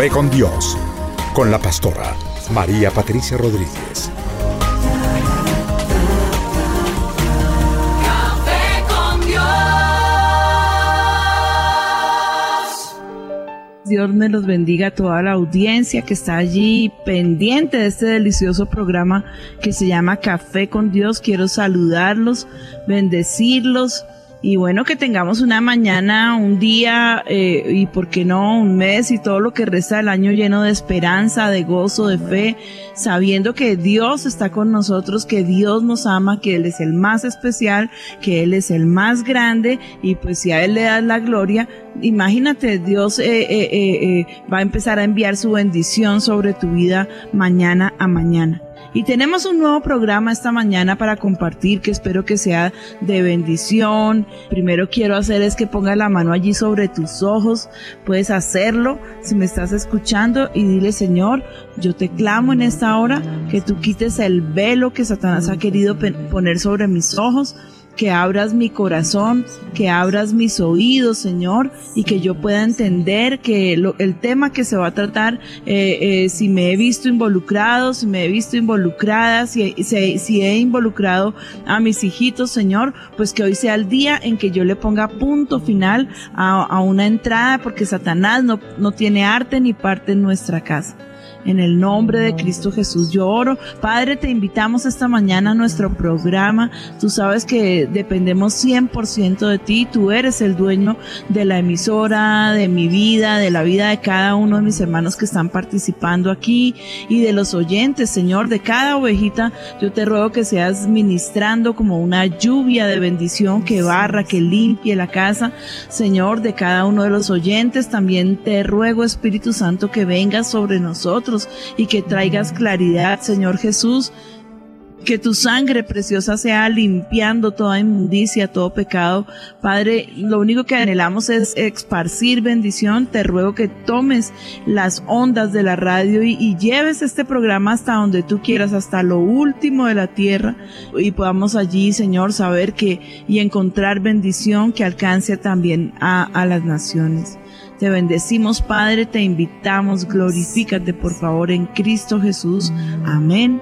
Café con Dios, con la pastora María Patricia Rodríguez. Café con Dios. Dios me los bendiga a toda la audiencia que está allí pendiente de este delicioso programa que se llama Café con Dios. Quiero saludarlos, bendecirlos y bueno, que tengamos una mañana, un día eh, y por qué no un mes y todo lo que resta del año lleno de esperanza, de gozo, de fe, sabiendo que Dios está con nosotros, que Dios nos ama, que Él es el más especial, que Él es el más grande y pues si a Él le das la gloria, imagínate, Dios eh, eh, eh, eh, va a empezar a enviar su bendición sobre tu vida mañana a mañana. Y tenemos un nuevo programa esta mañana para compartir que espero que sea de bendición. Primero quiero hacer es que pongas la mano allí sobre tus ojos. Puedes hacerlo si me estás escuchando y dile, Señor, yo te clamo en esta hora que tú quites el velo que Satanás ha querido poner sobre mis ojos que abras mi corazón, que abras mis oídos, Señor, y que yo pueda entender que lo- el tema que se va a tratar, eh, eh, si me he visto involucrado, si me he visto involucrada, si, he involucrado a mis hijitos, Señor, pues que hoy sea el día en que yo le ponga punto final a, una entrada, porque Satanás no tiene arte ni parte en nuestra casa. En el nombre de Cristo Jesús yo oro. Padre, te invitamos esta mañana a nuestro programa. Tú sabes que dependemos 100% de ti. Tú eres el dueño de la emisora, de mi vida, de la vida de cada uno de mis hermanos que están participando aquí y de los oyentes, Señor, de cada ovejita. Yo te ruego que seas ministrando como una lluvia de bendición que barra, que limpie la casa. Señor, de cada uno de los oyentes. También te ruego, Espíritu Santo, que vengas sobre nosotros y que traigas claridad, Señor Jesús. Que tu sangre preciosa sea limpiando toda inmundicia, todo pecado. Padre, lo único que anhelamos es esparcir bendición. Te ruego que tomes las ondas de la radio y, lleves este programa hasta donde tú quieras, hasta lo último de la tierra. Y podamos allí, Señor, saber que y encontrar bendición que alcance también a las naciones. Te bendecimos, Padre, te invitamos, glorifícate por favor en Cristo Jesús. Amén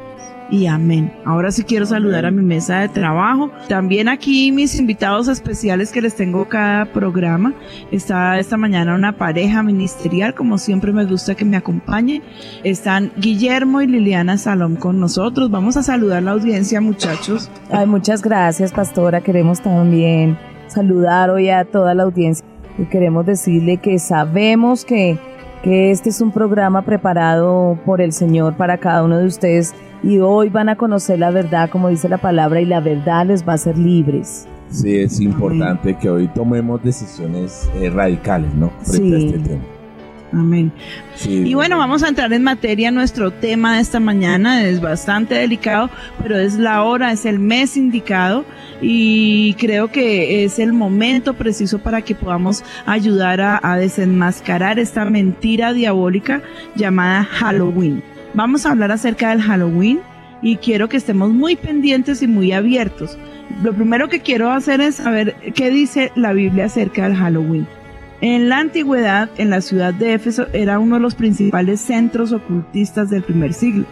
y amén. Ahora sí quiero saludar a mi mesa de trabajo. También aquí mis invitados especiales que les tengo cada programa. Está esta mañana una pareja ministerial, como siempre me gusta que me acompañe. Están Guillermo y Liliana Salom con nosotros. Vamos a saludar la audiencia, muchachos. Ay, muchas gracias, pastora. Queremos también saludar hoy a toda la audiencia y queremos decirle que sabemos que, que este es un programa preparado por el Señor para cada uno de ustedes y hoy van a conocer la verdad, como dice la palabra, y la verdad les va a hacer libres. Sí, es importante que hoy tomemos decisiones eh, radicales, ¿no? Frente a Sí. este tema. Amén. Sí, Y bueno, vamos a entrar en materia. Nuestro tema de esta mañana es bastante delicado, pero es la hora, es el mes indicado y creo que es el momento preciso para que podamos ayudar a, a desenmascarar esta mentira diabólica llamada Halloween. Vamos a hablar acerca del Halloween y quiero que estemos muy pendientes y muy abiertos. lo primero que quiero hacer es saber qué dice la Biblia acerca del Halloween. En la antigüedad, en la ciudad de Éfeso, era uno de los principales centros ocultistas del primer siglo.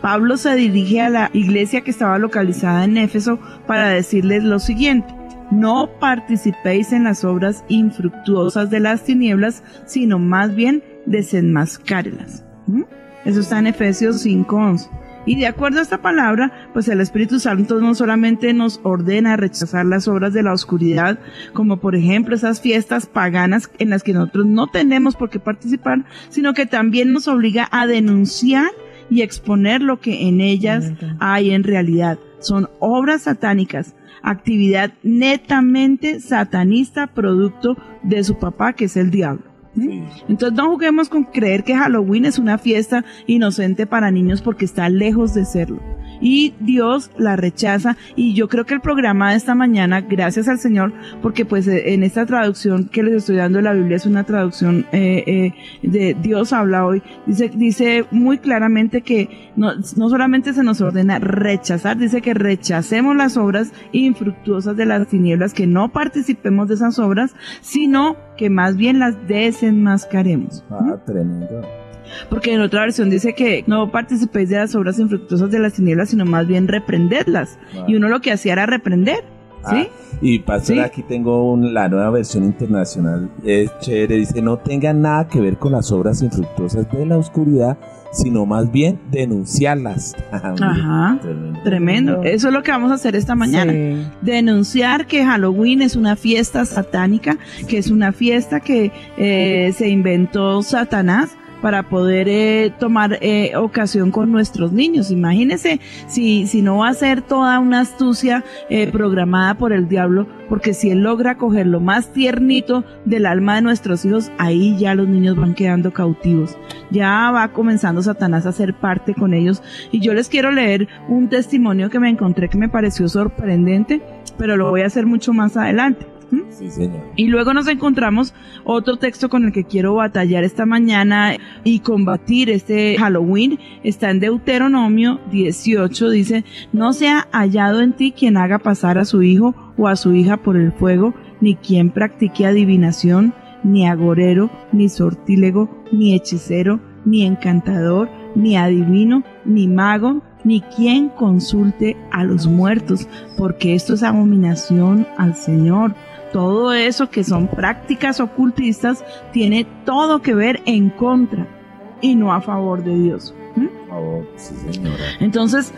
Pablo se dirige a la iglesia que estaba localizada en Éfeso para decirles lo siguiente. No participéis en las obras infructuosas de las tinieblas, sino más bien desenmascárelas. ¿Mm? Eso está en Efesios 5:11. Y de acuerdo a esta palabra, pues el Espíritu Santo no solamente nos ordena rechazar las obras de la oscuridad, como por ejemplo esas fiestas paganas en las que nosotros no tenemos por qué participar, sino que también nos obliga a denunciar y exponer lo que en ellas hay en realidad. Son obras satánicas, actividad netamente satanista, producto de su papá, que es el diablo. Sí. Entonces no juguemos con creer que Halloween es una fiesta inocente para niños porque está lejos de serlo. Y Dios la rechaza y yo creo que el programa de esta mañana, gracias al Señor, porque pues eh, en esta traducción que les estoy dando la Biblia es una traducción eh, eh, de Dios habla hoy, dice, dice muy claramente que no, no solamente se nos ordena rechazar, dice que rechacemos las obras infructuosas de las tinieblas, que no participemos de esas obras, sino que más bien las desenmascaremos. Ah, tremendo. Porque en otra versión dice que no participéis de las obras infructuosas de las tinieblas, sino más bien reprendedlas. Ah. Y uno lo que hacía era reprender. ¿Sí? Ah, y pastor, Sí. aquí tengo un- la nueva versión internacional. Es chévere, dice, no tengan nada que ver con las obras infructuosas de la oscuridad, sino más bien denunciarlas. Ah, Ajá. tremendo. Tremendo. Eso es lo que vamos a hacer esta mañana. Sí. Denunciar que Halloween es una fiesta satánica, que es una fiesta que eh, se inventó Satanás para poder eh, tomar eh, ocasión con nuestros niños. Imagínense si, si no va a ser toda una astucia eh, programada por el diablo, porque si él logra coger lo más tiernito del alma de nuestros hijos, ahí ya los niños van quedando cautivos. Ya va comenzando Satanás a ser parte con ellos. Y yo les quiero leer un testimonio que me encontré que me pareció sorprendente, pero lo voy a hacer mucho más adelante. ¿Mm? Sí, señor. Y luego nos encontramos otro texto con el que quiero batallar esta mañana y combatir este Halloween. Está en Deuteronomio 18, dice, no sea hallado en ti quien haga pasar a su hijo o a su hija por el fuego, ni quien practique adivinación, ni agorero, ni sortílego, ni hechicero, ni encantador, ni adivino, ni mago, ni quien consulte a los muertos, porque esto es abominación al Señor todo eso que son prácticas ocultistas tiene todo que ver en contra y no a favor de Dios. ¿Mm? Sí, señora. Entonces,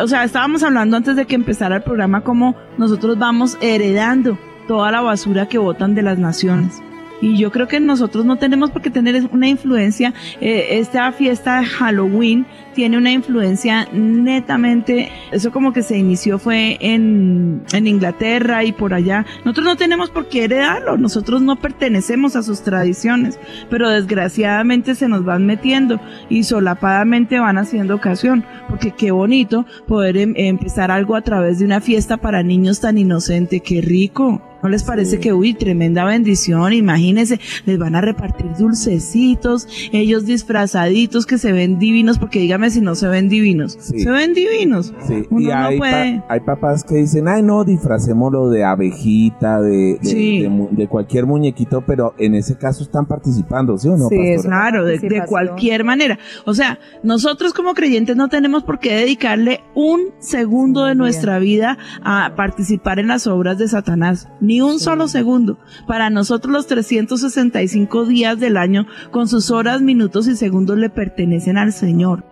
o sea, estábamos hablando antes de que empezara el programa cómo nosotros vamos heredando toda la basura que botan de las naciones. Y yo creo que nosotros no tenemos por qué tener una influencia. eh, esta fiesta de Halloween tiene una influencia netamente, eso como que se inició fue en, en Inglaterra y por allá. Nosotros no tenemos por qué heredarlo, nosotros no pertenecemos a sus tradiciones, pero desgraciadamente se nos van metiendo y solapadamente van haciendo ocasión, porque qué bonito poder em- empezar algo a través de una fiesta para niños tan inocente, qué rico. ¿No les parece Sí. que, uy, tremenda bendición? Imagínense, les van a repartir dulcecitos, ellos disfrazaditos que se ven divinos, porque dígame si no se ven divinos. Sí. Se ven divinos. Sí, Uno y no hay, puede- pa- hay papás que dicen, ay no, disfracémoslo de abejita, de, de, Sí. de mu- de cualquier muñequito, pero en ese caso están participando, ¿sí o no, Sí, pastora? es Claro, de, cualquier manera. O sea, nosotros como creyentes no tenemos por qué dedicarle un segundo de nuestra vida a participar en las obras de Satanás. Ni un Sí. solo segundo. Para nosotros los 365 días del año, con sus horas, minutos y segundos, le pertenecen al Señor.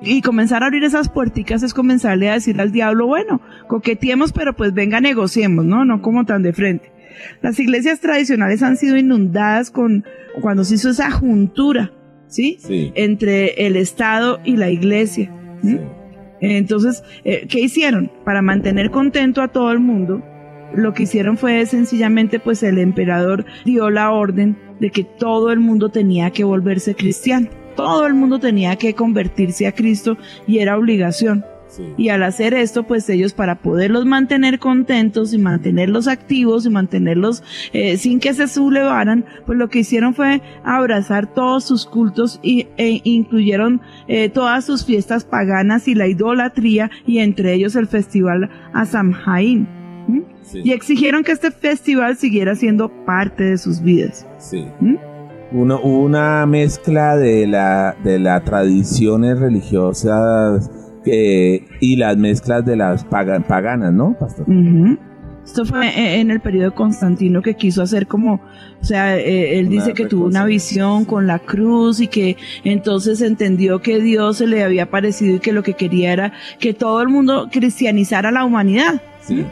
Y comenzar a abrir esas puerticas es comenzarle a decir al diablo, bueno, coqueteemos, pero pues venga, negociemos, ¿no? No como tan de frente. Las iglesias tradicionales han sido inundadas con cuando se hizo esa juntura, ¿sí? Sí, Entre el Estado y la iglesia. Entonces, eh, ¿qué hicieron? Para mantener contento a todo el mundo, lo que hicieron fue sencillamente, pues el emperador dio la orden de que todo el mundo tenía que volverse cristiano. Todo el mundo tenía que convertirse a Cristo y era obligación. Sí. Y al hacer esto, pues ellos para poderlos mantener contentos y mantenerlos activos y mantenerlos eh, sin que se sublevaran, pues lo que hicieron fue abrazar todos sus cultos y, e incluyeron eh, todas sus fiestas paganas y la idolatría y entre ellos el festival Asamhain. ¿M? Sí. Y exigieron que este festival siguiera siendo parte de sus vidas. Sí. ¿Mm? Uno- hubo una mezcla de la de las tradiciones religiosas eh, y las mezclas de las paga- paganas, ¿no, pastor? Ujú. Esto fue en el periodo de Constantino que quiso hacer como, o sea, eh, él Una dice que tuvo una visión con la cruz y que entonces entendió que Dios se le había aparecido y que lo que quería era que todo el mundo cristianizara la humanidad. Sí.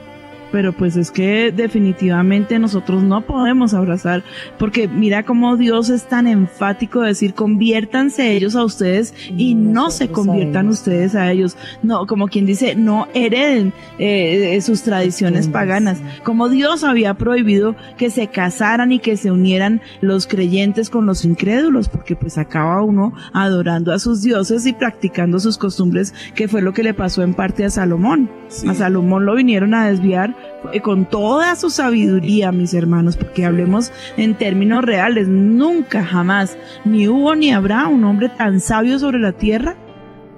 Pero pues es que definitivamente nosotros no podemos abrazar, porque mira cómo Dios es tan enfático de decir conviértanse ellos a ustedes y Y no se a conviertan ustedes a ellos. No, como quien dice, no hereden eh, sus tradiciones paganas. Como Dios había prohibido que se casaran y que se unieran los creyentes con los incrédulos, porque pues acaba uno adorando a sus dioses y practicando sus costumbres, que fue lo que le pasó en parte a Salomón. Sí. A Salomón lo vinieron a desviar con toda su sabiduría, mis hermanos, porque hablemos en términos reales, nunca jamás, ni hubo ni habrá un hombre tan sabio sobre la tierra,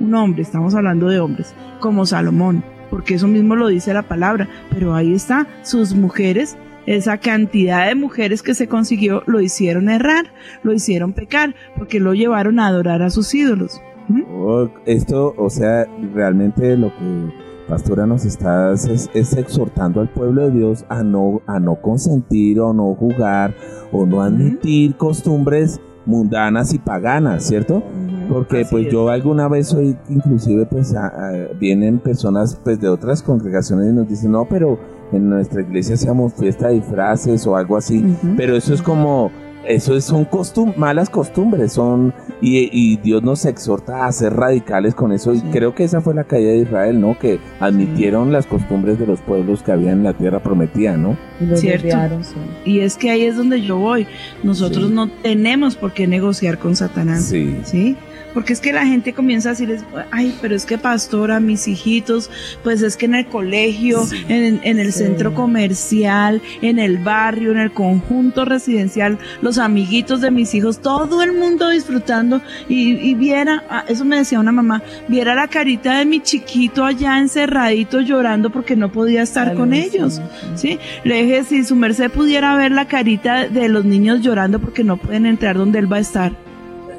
un hombre, estamos hablando de hombres, como Salomón, porque eso mismo lo dice la palabra, pero ahí está, sus mujeres, esa cantidad de mujeres que se consiguió, lo hicieron errar, lo hicieron pecar, porque lo llevaron a adorar a sus ídolos. ¿Mm? Oh, Esto, o sea, realmente lo que Pastora nos está es, es exhortando al pueblo de Dios a no, a no consentir o no jugar o no admitir costumbres mundanas y paganas, ¿cierto? Porque Así pues es. yo alguna vez oí, inclusive pues a- a- vienen personas pues de otras congregaciones y nos dicen, no, pero en nuestra iglesia hacíamos fiesta de disfraces o algo así. Pero eso es como, eso es- son costum malas costumbres, son y, y Dios nos exhorta a ser radicales con eso y Sí. creo que esa fue la caída de Israel, ¿no? Que admitieron las costumbres de los pueblos que había en la tierra prometida, ¿no? Y los Cierto. desviaron, sí. Y es que ahí es donde yo voy. Nosotros Sí. no tenemos por qué negociar con Satanás. Sí. Porque es que la gente comienza a decirles, ay, pero es que pastora, mis hijitos, pues es que en el colegio, Sí. en, en el Sí. centro comercial, en el barrio, en el conjunto residencial, los amiguitos de mis hijos, todo el mundo disfrutando y, y viera, ah, eso me decía una mamá, viera la carita de mi chiquito allá encerradito llorando porque no podía estar Ay, con sí, ellos. ¿sí? Le dije, si su merced pudiera ver la carita de los niños llorando porque no pueden entrar donde él va a estar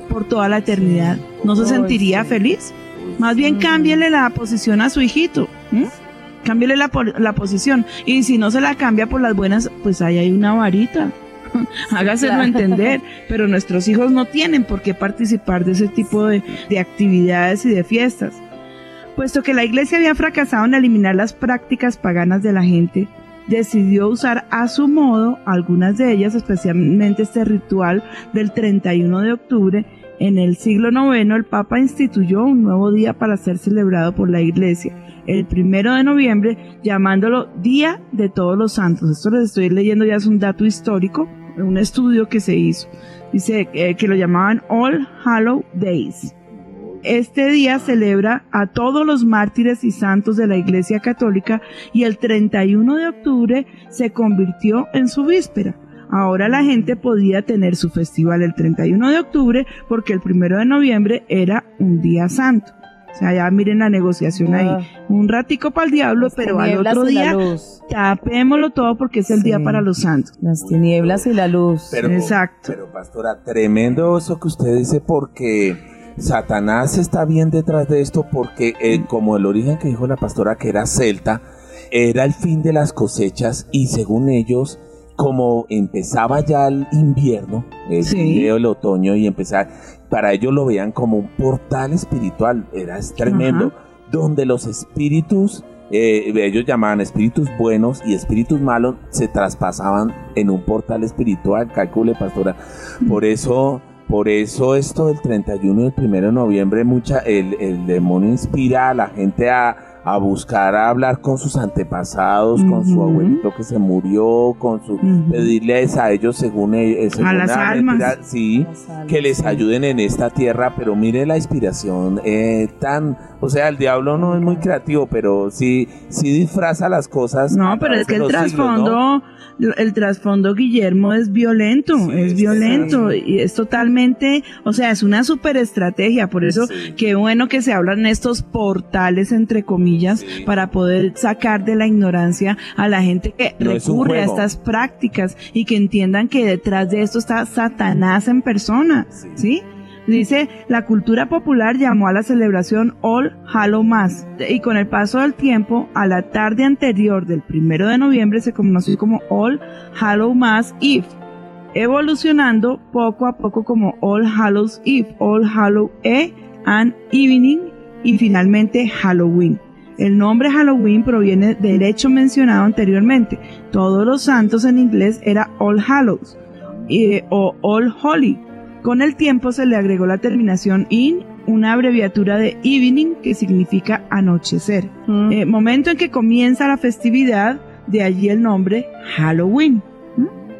por toda la eternidad, ¿no se sentiría feliz? Más bien cámbiele la posición a su hijito. ¿m? Cámbiele la, la posición. Y si no se la cambia por las buenas, pues ahí hay una varita. Hágaselo claro. entender. Pero nuestros hijos no tienen por qué participar de ese tipo de, de actividades y de fiestas. Puesto que la iglesia había fracasado en eliminar las prácticas paganas de la gente, decidió usar a su modo algunas de ellas, especialmente este ritual del 31 de octubre. En el siglo IX el Papa instituyó un nuevo día para ser celebrado por la iglesia, el primero de noviembre, llamándolo Día de Todos los Santos. Esto les estoy leyendo ya es un dato histórico, un estudio que se hizo. Dice eh, que lo llamaban All Hallow Days. Este día celebra a todos los mártires y santos de la Iglesia Católica y el 31 de octubre se convirtió en su víspera. Ahora la gente podía tener su festival el 31 de octubre porque el 1 de noviembre era un día santo. O sea, ya miren la negociación ahí. Ah, Un ratico para el diablo, las pero al otro día tapémoslo todo porque es el día para los santos. Las tinieblas y la luz. Pero, Exacto. Pero pastora, tremendo eso que usted dice porque Satanás está bien detrás de esto porque eh, como el origen que dijo la pastora que era celta, era el fin de las cosechas y según ellos, como empezaba ya el invierno, el, Sí. el otoño y empezar, para ellos lo veían como un portal espiritual, era tremendo, donde los espíritus eh, ellos llamaban espíritus buenos y espíritus malos se traspasaban en un portal espiritual, calcule pastora. Por eso, por eso esto del 31 y el 1 de noviembre, mucha, el, el demonio inspira a la gente a, a buscar a hablar con sus antepasados, con su abuelito que se murió, con su pedirles a ellos según, eh, según A las la almas. mentira, sí, que les ayuden en esta tierra, pero mire la inspiración eh, tan, o sea, el diablo no es muy creativo, pero sí, sí disfraza las cosas. No, pero es que el siglos, ¿no? El trasfondo Guillermo es violento, Sí, es violento y es totalmente, o sea, es una super estrategia, por eso Sí. qué bueno que se hablan estos portales entre comillas Sí. para poder sacar de la ignorancia a la gente que No recurre a estas prácticas y que entiendan que detrás de esto está Satanás en persona, Sí. Dice, la cultura popular llamó a la celebración All Hallow Mass y con el paso del tiempo, a la tarde anterior del primero de noviembre se conoció como All Hallow Mass Eve, evolucionando poco a poco como All Hallows Eve, All Hallow E and Evening y finalmente Halloween. El nombre Halloween proviene del hecho mencionado anteriormente. Todos los santos en inglés era All Hallows eh, o All Holy. Con el tiempo se le agregó la terminación in, una abreviatura de evening que significa anochecer. Mm. Eh, momento en que comienza la festividad, de allí el nombre Halloween.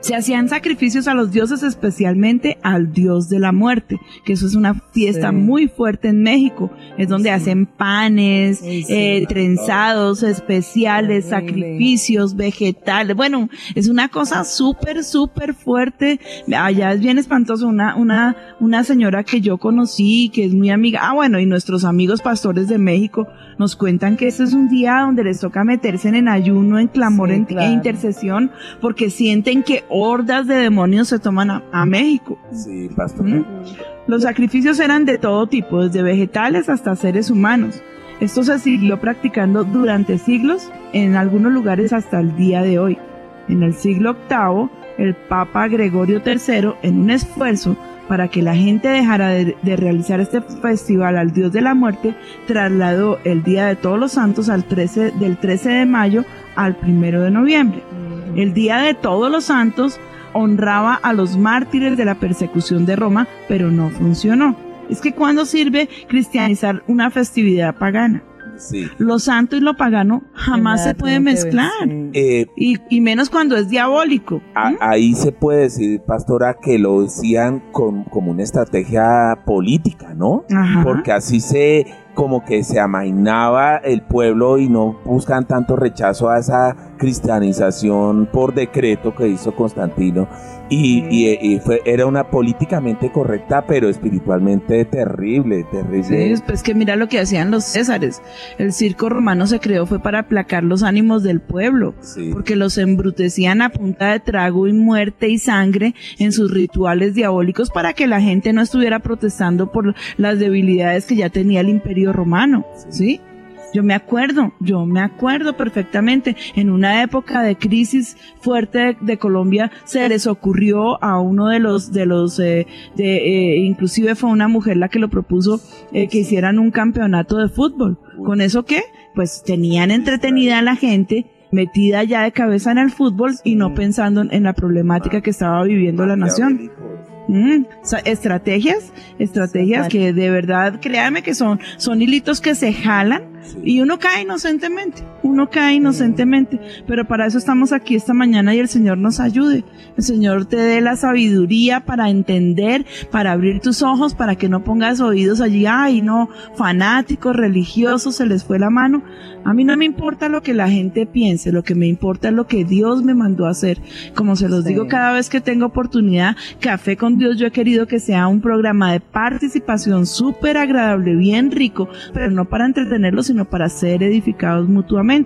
Se hacían sacrificios a los dioses, especialmente al dios de la muerte, que eso es una fiesta Sí. muy fuerte en México. Es donde Sí. hacen panes, Sí, eh, trenzados especiales, sacrificios, vegetales. Bueno, es una cosa súper, súper fuerte. Allá es bien espantoso. Una, una, una señora que yo conocí, que es muy amiga. Ah, bueno, y nuestros amigos pastores de México nos cuentan que este es un día donde les toca meterse en ayuno, en clamor en- claro. e intercesión, porque sienten que hordas de demonios se toman a, a México. Sí, pastor. ¿Mm? Los sacrificios eran de todo tipo, desde vegetales hasta seres humanos. Esto se siguió practicando durante siglos, en algunos lugares hasta el día de hoy. En el siglo VIII, el Papa Gregorio III, en un esfuerzo para que la gente dejara de, de realizar este festival al Dios de la Muerte, trasladó el Día de Todos los Santos al 13, del 13 de mayo al 1 de noviembre. El Día de Todos los Santos honraba a los mártires de la persecución de Roma, pero no funcionó. Es que cuando sirve cristianizar una festividad pagana, Sí. lo santo y lo pagano jamás se puede mezclar. sí. Eh, Y, y menos cuando es diabólico. a- ¿Mm? ahí se puede decir, pastora, que lo decían con, como una estrategia política, ¿no? Ajá. Porque así se, como que se amainaba el pueblo y no buscan tanto rechazo a esa cristianización por decreto que hizo Constantino. Y, y- y fue, era una políticamente correcta, pero espiritualmente terrible, terrible. Sí, pues que mira lo que hacían los césares. El circo romano se creó fue para aplacar los ánimos del pueblo. Sí. porque los embrutecían a punta de trago y muerte y sangre en sus rituales diabólicos para que la gente no estuviera protestando por las debilidades que ya tenía el imperio romano, ¿sí? Yo me acuerdo, yo me acuerdo perfectamente, en una época de crisis fuerte de, de Colombia se les ocurrió a uno de los, de los, eh, de, eh, inclusive fue una mujer la que lo propuso, eh, que hicieran un campeonato de fútbol. ¿Con eso qué? Pues tenían entretenida a la gente, metida ya de cabeza en el fútbol y no pensando en, la problemática que estaba viviendo la nación. Mm, estrategias, estrategias que de verdad, créanme que son, son hilitos que se jalan y uno cae inocentemente, uno cae inocentemente, pero para eso estamos aquí esta mañana y el Señor nos ayude. El Señor te dé la sabiduría para entender, para abrir tus ojos, para que no pongas oídos allí, ay no, fanáticos, religiosos, se les fue la mano. A mí no me importa lo que la gente piense, lo que me importa es lo que Dios me mandó a hacer. Como se los Sí. digo cada vez que tengo oportunidad, Café con Dios, yo he querido que sea un programa de participación súper agradable, bien rico, pero no para entretenerlos, sino para ser edificados mutuamente.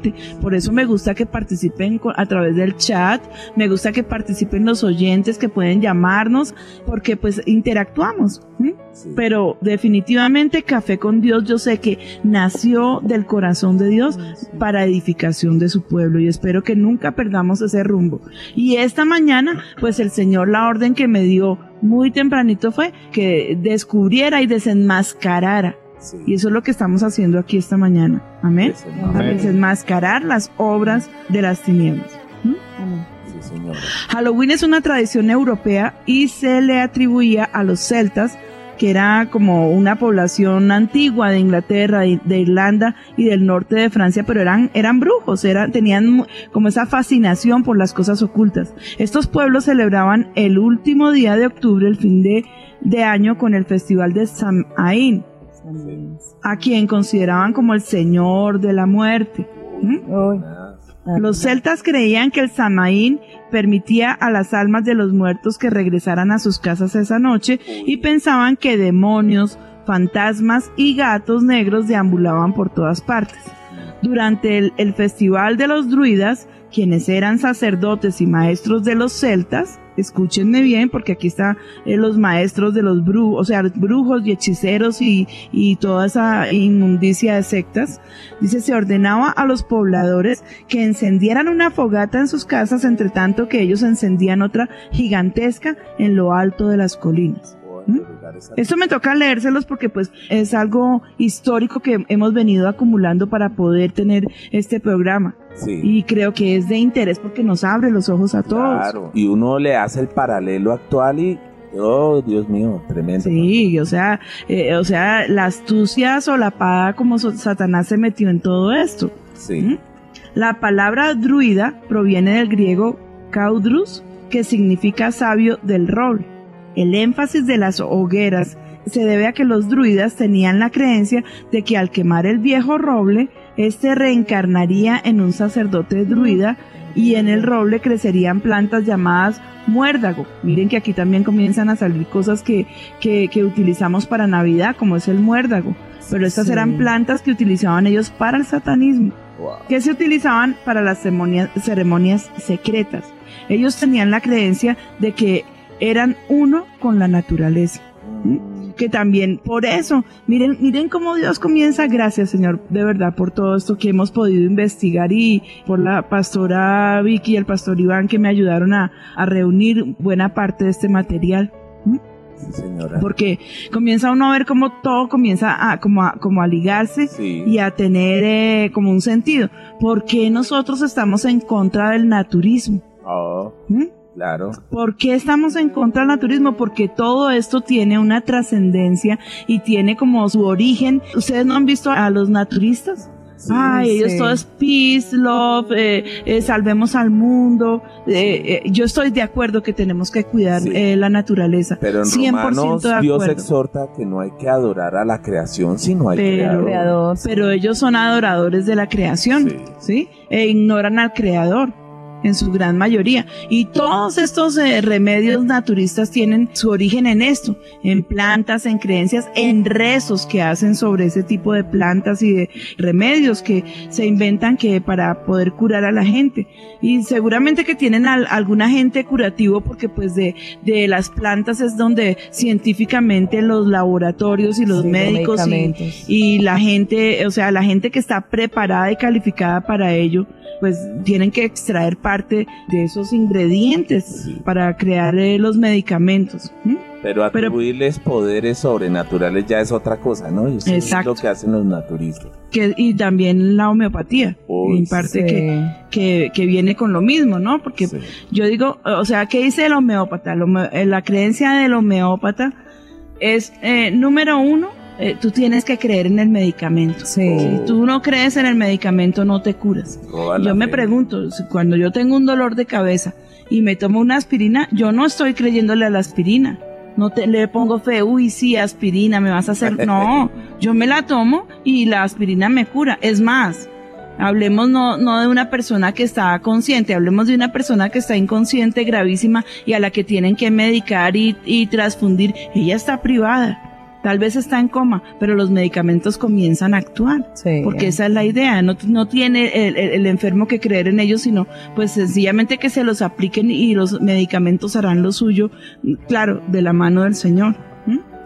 Por eso me gusta que participen a través del chat, me gusta que participen los oyentes que pueden llamarnos, porque pues interactuamos. Pero definitivamente Café con Dios yo sé que nació del corazón de Dios para edificación de su pueblo y espero que nunca perdamos ese rumbo. Y esta mañana, pues el Señor la orden que me dio muy tempranito fue que descubriera y desenmascarara. Y eso es lo que estamos haciendo aquí esta mañana. Amén. A desenmascarar las obras de las tinieblas. Sí, señor. Halloween es una tradición europea y se le atribuía a los celtas que era como una población antigua de Inglaterra, de, de Irlanda y del norte de Francia, pero eran, eran brujos, eran, tenían como esa fascinación por las cosas ocultas. Estos pueblos celebraban el último día de octubre, el fin de, de año, con el festival de Samhain, a quien consideraban como el señor de la muerte. ¿Mm? Los celtas creían que el Samaín permitía a las almas de los muertos que regresaran a sus casas esa noche y pensaban que demonios, fantasmas y gatos negros deambulaban por todas partes. Durante el, el festival de los druidas, quienes eran sacerdotes y maestros de los celtas, escúchenme bien porque aquí están los maestros de los brujos, o sea, brujos y hechiceros y, y toda esa inmundicia de sectas, dice, se ordenaba a los pobladores que encendieran una fogata en sus casas entre tanto que ellos encendían otra gigantesca en lo alto de las colinas. ¿Mm? Esto me toca leérselos porque pues es algo histórico que hemos venido acumulando para poder tener este programa Sí. y creo que es de interés porque nos abre los ojos a todos. Claro. Y uno le hace el paralelo actual y, oh, Dios mío, tremendo. Sí, o sea, eh, o sea, la astucia solapada como Satanás se metió en todo esto. Sí. ¿Mm? La palabra druida proviene del griego caudrus, que significa sabio del roble. El énfasis de las hogueras se debe a que los druidas tenían la creencia de que al quemar el viejo roble, éste reencarnaría en un sacerdote druida y en el roble crecerían plantas llamadas muérdago. Miren que aquí también comienzan a salir cosas que, que, que utilizamos para Navidad, como es el muérdago. Pero estas Sí. eran plantas que utilizaban ellos para el satanismo Wow. que se utilizaban para las ceremonias, ceremonias secretas. Ellos tenían la creencia de que eran uno con la naturaleza. Mm. Que también por eso, miren, miren cómo Dios comienza, gracias Señor, de verdad, por todo esto que hemos podido investigar y por la pastora Vicky y el pastor Iván que me ayudaron a, a reunir buena parte de este material. Sí, señora. Porque comienza uno a ver cómo todo comienza a, como a, como a ligarse Sí. y a tener eh, como un sentido. ¿Por qué nosotros estamos en contra del naturismo? Oh, ¿Mm? Claro. ¿Por qué estamos en contra del naturismo? Porque todo esto tiene una trascendencia y tiene como su origen. ¿Ustedes no han visto a los naturistas? Sí. Ay, ellos Sí. todo es peace, love, eh, eh, salvemos al mundo. Eh, eh, yo estoy de acuerdo que tenemos que cuidar Sí. eh, la naturaleza. Pero en 100% Romanos de Dios exhorta que no hay que adorar a la creación, sino al Pero- creador. creador. pero ellos son adoradores de la creación, Sí. ¿sí? E ignoran al creador en su gran mayoría. Y todos estos eh, remedios naturistas tienen su origen en esto, en plantas, en creencias, en rezos que hacen sobre ese tipo de plantas y de remedios que se inventan que para poder curar a la gente. Y seguramente que tienen al- algún agente curativo porque pues de, de las plantas es donde científicamente los laboratorios y los Sí, médicos y la gente, o sea, la gente que está preparada y calificada para ello, pues tienen que extraer parte de esos ingredientes Sí. para crear eh, los medicamentos. Pero atribuirles poderes sobrenaturales ya es otra cosa, ¿no? Y eso es Exacto. lo que hacen los naturistas. Que, y también la homeopatía, Uy, en parte Sí. que, que, que viene con lo mismo, ¿no? Porque Sí. yo digo, o sea, ¿qué dice el homeópata? Eh, la creencia del homeópata es, eh, número uno, eh, tú tienes que creer en el medicamento. Sí. Si tú no crees en el medicamento, no te curas. La Yo me fe. pregunto, si cuando yo tengo un dolor de cabeza y me tomo una aspirina, yo no estoy creyéndole a la aspirina. No te, le pongo fe, uy, sí, aspirina, me vas a hacer. No, yo me la tomo y la aspirina me cura. Es más, hablemos no, no de una persona que está consciente, hablemos de una persona que está inconsciente, gravísima y a la que tienen que medicar y, y transfundir. Ella está privada. Tal vez está en coma, pero los medicamentos comienzan a actuar. Sí. Porque esa es la idea, no, no tiene el, el- el enfermo que creer en ellos, sino pues sencillamente que se los apliquen y los medicamentos harán lo suyo, claro, de la mano del Señor.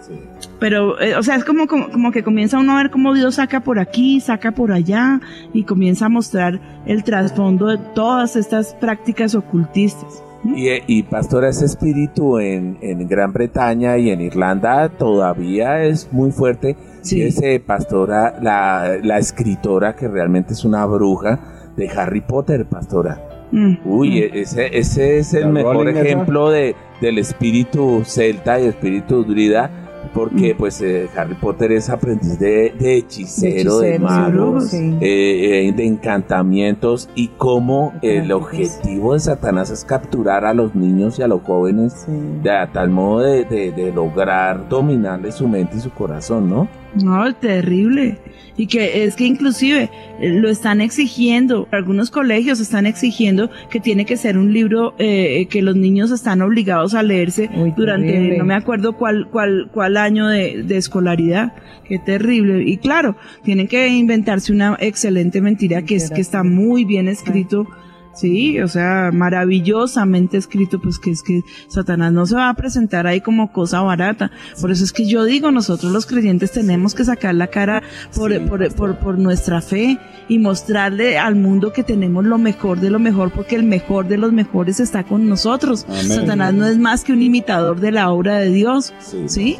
Sí. Pero, eh, o sea, es como, como, como que comienza uno a ver cómo Dios saca por aquí, saca por allá y comienza a mostrar el trasfondo de todas estas prácticas ocultistas. Y, y pastora, ese espíritu en, en Gran Bretaña y en Irlanda todavía es muy fuerte. Sí. Y ese pastora, la, la escritora que realmente es una bruja de Harry Potter, pastora. Mm, Uy, mm. ese, ese es el La mejor ejemplo de, del espíritu celta y espíritu druida, porque pues eh, Harry Potter es aprendiz de, de hechicero, de, y magos, sí. eh, eh, de encantamientos y cómo el objetivo de Satanás es capturar a los niños y a los jóvenes Sí. de a tal modo de, de- de lograr dominarle su mente y su corazón, ¿no? No, terrible. Y que es que inclusive eh, lo están exigiendo, algunos colegios están exigiendo que tiene que ser un libro eh, que los niños están obligados a leerse durante, terrible. no me acuerdo cuál, cuál, cuál año de, de escolaridad. Qué terrible. Y claro, tienen que inventarse una excelente mentira que es que está muy bien escrito. Sí, o sea, maravillosamente escrito, pues que es que Satanás no se va a presentar ahí como cosa barata. Por eso es que yo digo, nosotros los creyentes tenemos que sacar la cara por, Sí, por, por, por nuestra fe y mostrarle al mundo que tenemos lo mejor de lo mejor, porque el mejor de los mejores está con nosotros. Amén. Satanás no es más que un imitador de la obra de Dios, ¿sí?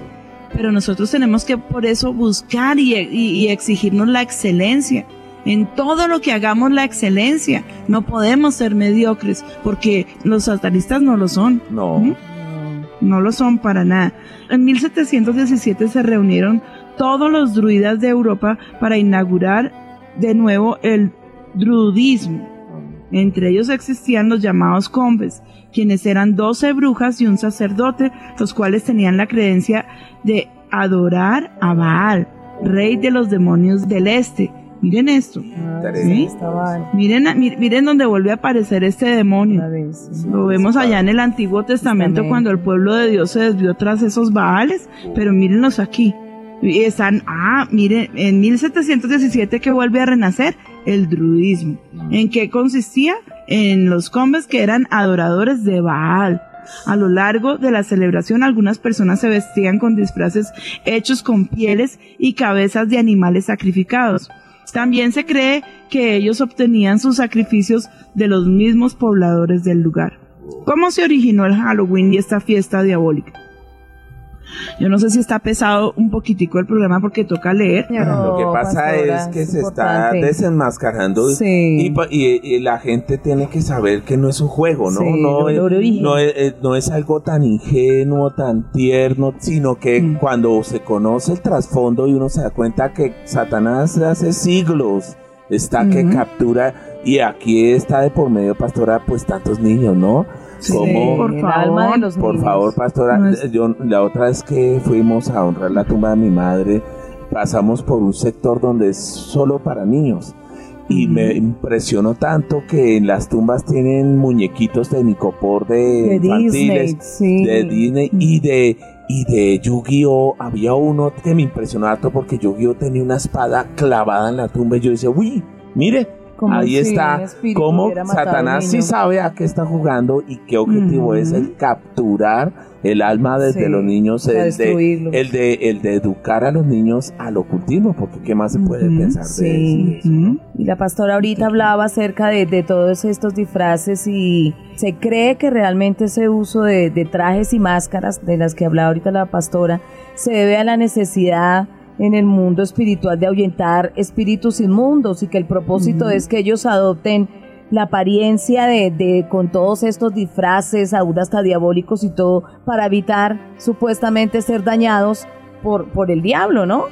Pero nosotros tenemos que por eso buscar y, y- y exigirnos la excelencia. En todo lo que hagamos la excelencia. No podemos ser mediocres porque los satanistas no lo son. No. No lo son para nada. En 1717 se reunieron todos los druidas de Europa para inaugurar de nuevo el druidismo. Entre ellos existían los llamados combes, quienes eran 12 brujas y un sacerdote, los cuales tenían la creencia de adorar a Baal, rey de los demonios del este. Miren esto. ¿Sí? Miren, miren donde vuelve a aparecer este demonio. Lo vemos allá en el Antiguo Testamento cuando el pueblo de Dios se desvió tras esos baales, pero mírenlos aquí. Están, ah, miren, en 1717 que vuelve a renacer el druidismo. ¿En qué consistía? En los combes que eran adoradores de Baal. A lo largo de la celebración algunas personas se vestían con disfraces hechos con pieles y cabezas de animales sacrificados. También se cree que ellos obtenían sus sacrificios de los mismos pobladores del lugar. ¿Cómo se originó el Halloween y esta fiesta diabólica? Yo no sé si está pesado un poquitico el programa porque toca leer. Lo que pasa pastora, es que es se importante. está desenmascarando y- Sí. y, pa- y- y la gente tiene que saber que no es un juego, ¿no? Sí, no, lo- es, lo origen. no, es, eh, no es algo tan ingenuo, tan tierno, sino que Mm. cuando se conoce el trasfondo y uno se da cuenta que Satanás hace siglos está que Ujú. captura y aquí está de por medio, pastora, pues tantos niños, ¿no? Como- por el favor, alma de los Por favor, pastora, No es- yo la otra vez que fuimos a honrar la tumba de mi madre, pasamos por un sector donde es solo para niños. Y me impresionó tanto que en las tumbas tienen muñequitos de Nicopor de, de infantiles, Disney, sí. de Disney y de y de Yu-Gi-Oh! Había uno que me impresionó harto porque Yu-Gi-Oh! tenía una espada clavada en la tumba y yo decía, uy, mire, Como ahí si está cómo Satanás sí sabe a qué está jugando y qué objetivo es el capturar el alma desde Sí, los niños, el de, el, de, el de educar a los niños al ocultismo, porque qué más se puede pensar de sí. eso. Ujú. Y la pastora ahorita hablaba acerca de, de todos estos disfraces y se cree que realmente ese uso de, de trajes y máscaras de las que hablaba ahorita la pastora se debe a la necesidad en el mundo espiritual de ahuyentar espíritus inmundos y que el propósito es que ellos adopten la apariencia de, de con todos estos disfraces, aún hasta diabólicos y todo, para evitar supuestamente ser dañados por, por el diablo, ¿no?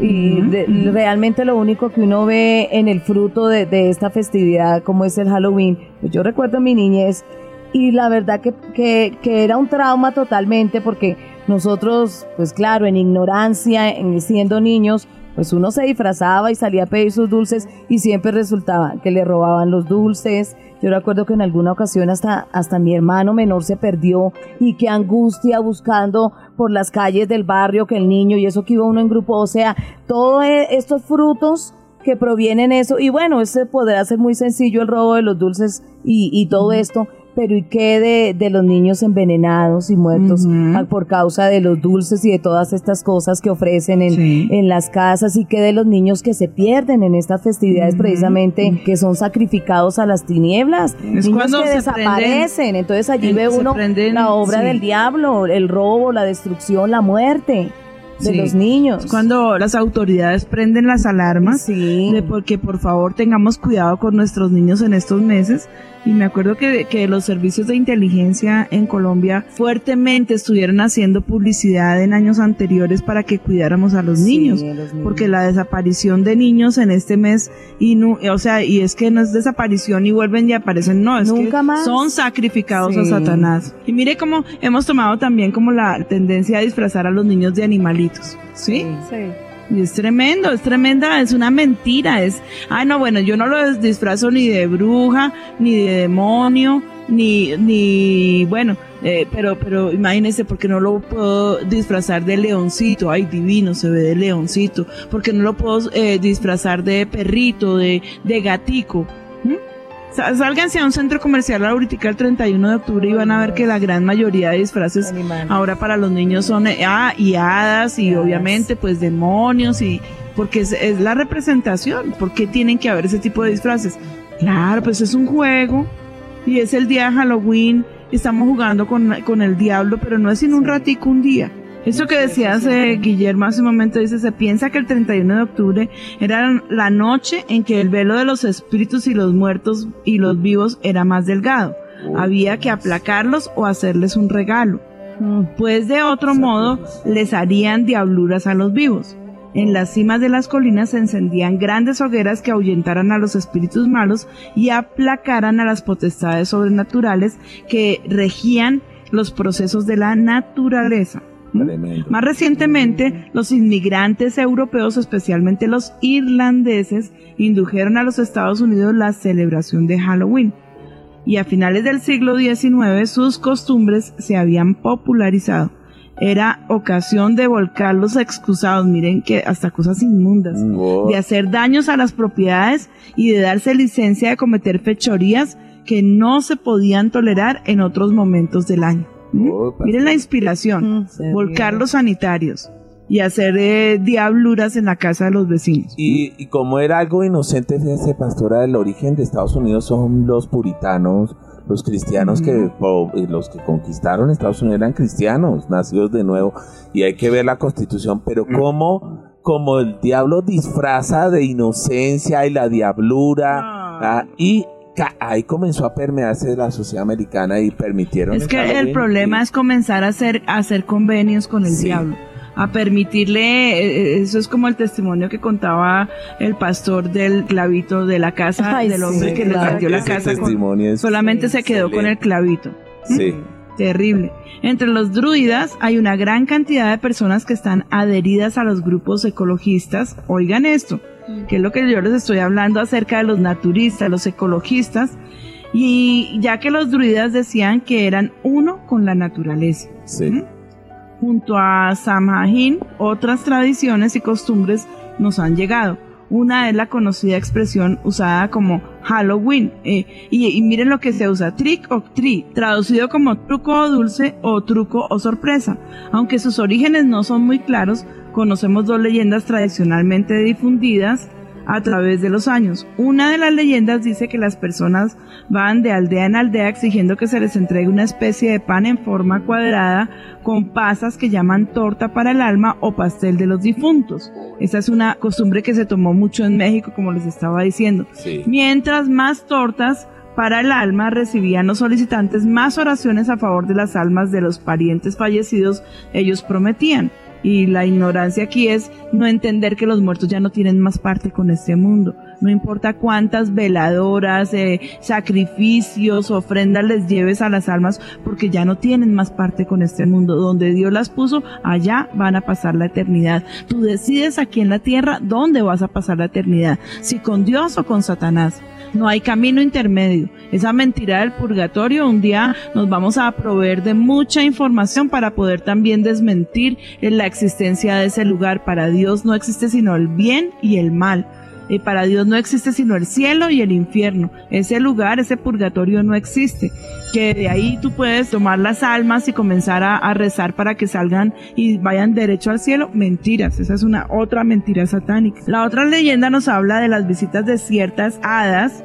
Y de- realmente lo único que uno ve en el fruto de, de esta festividad, como es el Halloween, pues yo recuerdo mi niñez y la verdad que, que, que era un trauma totalmente porque nosotros, pues claro, en ignorancia, en, siendo niños, pues uno se disfrazaba y salía a pedir sus dulces y siempre resultaba que le robaban los dulces. Yo recuerdo que en alguna ocasión hasta, hasta mi hermano menor se perdió y qué angustia buscando por las calles del barrio que el niño y eso que iba uno en grupo, o sea, todos estos frutos que provienen eso. Y bueno, ese podrá ser muy sencillo el robo de los dulces y, y todo esto, pero ¿y qué de, de los niños envenenados y muertos por causa de los dulces y de todas estas cosas que ofrecen en, Sí. en las casas y qué de los niños que se pierden en estas festividades precisamente que son sacrificados a las tinieblas, Es niños cuando que desaparecen, entonces allí ve uno prenden, la obra sí. del diablo, el robo, la destrucción, la muerte de Sí. los niños. Cuando las autoridades prenden las alarmas Sí. de porque por favor tengamos cuidado con nuestros niños en estos meses Y me acuerdo que, que los servicios de inteligencia en Colombia fuertemente estuvieron haciendo publicidad en años anteriores para que cuidáramos a los Sí, niños. a los niños. Porque la desaparición de niños en este mes, y no, o sea, y es que no es desaparición y vuelven y aparecen, no, es Nunca que más. son sacrificados a. Satanás. Y mire cómo hemos tomado también como la tendencia a disfrazar a los niños de animalitos, ¿sí? Sí. Es tremendo, es tremenda, es una mentira, es, ay no, bueno, yo no lo disfrazo ni de bruja, ni de demonio, ni, ni, bueno, eh, pero, pero imagínense, porque no lo puedo disfrazar de leoncito, ay divino, se ve de leoncito, porque no lo puedo eh, disfrazar de perrito, de, de gatico. Sálganse a un centro comercial ahorita el 31 de octubre y van a ver que la gran mayoría de disfraces. Ahora para los niños son eh, ah, y hadas y obviamente pues demonios y porque es, es la representación. ¿Por qué tienen que haber ese tipo de disfraces? Claro, pues es un juego y es el día de Halloween estamos jugando con, con el diablo, pero no es sino un ratico, un día. Eso que decías, eh, Guillermo, hace un momento dice, se piensa que el 31 de octubre era la noche en que el velo de los espíritus y los muertos y los vivos era más delgado. Había que aplacarlos o hacerles un regalo Mm. pues de otro modo les harían diabluras a los vivos. En las cimas de las colinas se encendían grandes hogueras que ahuyentaran a los espíritus malos y aplacaran a las potestades sobrenaturales que regían los procesos de la naturaleza. ¿Mm? Tremendo. Más recientemente, los inmigrantes europeos, especialmente los irlandeses, indujeron a los Estados Unidos la celebración de Halloween. Y a finales del siglo XIX sus costumbres se habían popularizado. Era ocasión de volcar los excusados, miren que hasta cosas inmundas, Oh, de hacer daños a las propiedades y de darse licencia de cometer fechorías que no se podían tolerar en otros momentos del año. ¿Mm? Oh. Miren la inspiración Mm, volcar los sanitarios y hacer eh, diabluras en la casa de los vecinos. Y, y como era algo inocente, fíjese, pastora, el origen de Estados Unidos son los puritanos, los cristianos que po- los que conquistaron Estados Unidos eran cristianos, nacidos de nuevo, y hay que ver la constitución, pero como, como el diablo disfraza de inocencia y la diablura, ah, y ca- ahí comenzó a permearse la sociedad americana y permitieron Es que el Halloween, problema y- es comenzar a hacer, a hacer convenios con el Sí. diablo, a permitirle, eh, eso es como el testimonio que contaba el pastor del clavito de la casa, Ay, del hombre sí, que le vendió la Ese casa, con- solamente se quedó con el clavito. Sí. Terrible. Entre los druidas hay una gran cantidad de personas que están adheridas a los grupos ecologistas. Oigan esto, que es lo que yo les estoy hablando acerca de los naturistas, los ecologistas, y ya que los druidas decían que eran uno con la naturaleza. Sí. ¿Mm? Junto a Samhain, otras tradiciones y costumbres nos han llegado. Una es la conocida expresión usada como Halloween. eh, y, y miren lo que se usa, trick or treat, traducido como truco o dulce o truco o sorpresa. Aunque sus orígenes no son muy claros, conocemos dos leyendas tradicionalmente difundidas a través de los años. Una de las leyendas dice que las personas van de aldea en aldea exigiendo que se les entregue una especie de pan en forma cuadrada con pasas que llaman torta para el alma o pastel de los difuntos. Esa es una costumbre que se tomó mucho en México, como les estaba diciendo. Sí. Mientras más tortas para el alma recibían los solicitantes más oraciones a favor de las almas de los parientes fallecidos, ellos prometían. Y la ignorancia aquí es no entender que los muertos ya no tienen más parte con este mundo. No importa cuántas veladoras, eh, sacrificios, ofrendas les lleves a las almas, porque ya no tienen más parte con este mundo. Donde Dios las puso, allá van a pasar la eternidad. Tú decides aquí en la tierra dónde vas a pasar la eternidad, si con Dios o con Satanás. No hay camino intermedio. Esa mentira del purgatorio, un día nos vamos a proveer de mucha información para poder también desmentir en la existencia de ese lugar. Para Dios no existe sino el bien y el mal. Y para Dios no existe sino el cielo y el infierno. Ese lugar, ese purgatorio no existe. Que de ahí tú puedes tomar las almas y comenzar a, rezar para que salgan y vayan derecho al cielo. Mentiras. Esa es una otra mentira satánica. La otra leyenda nos habla de las visitas de ciertas hadas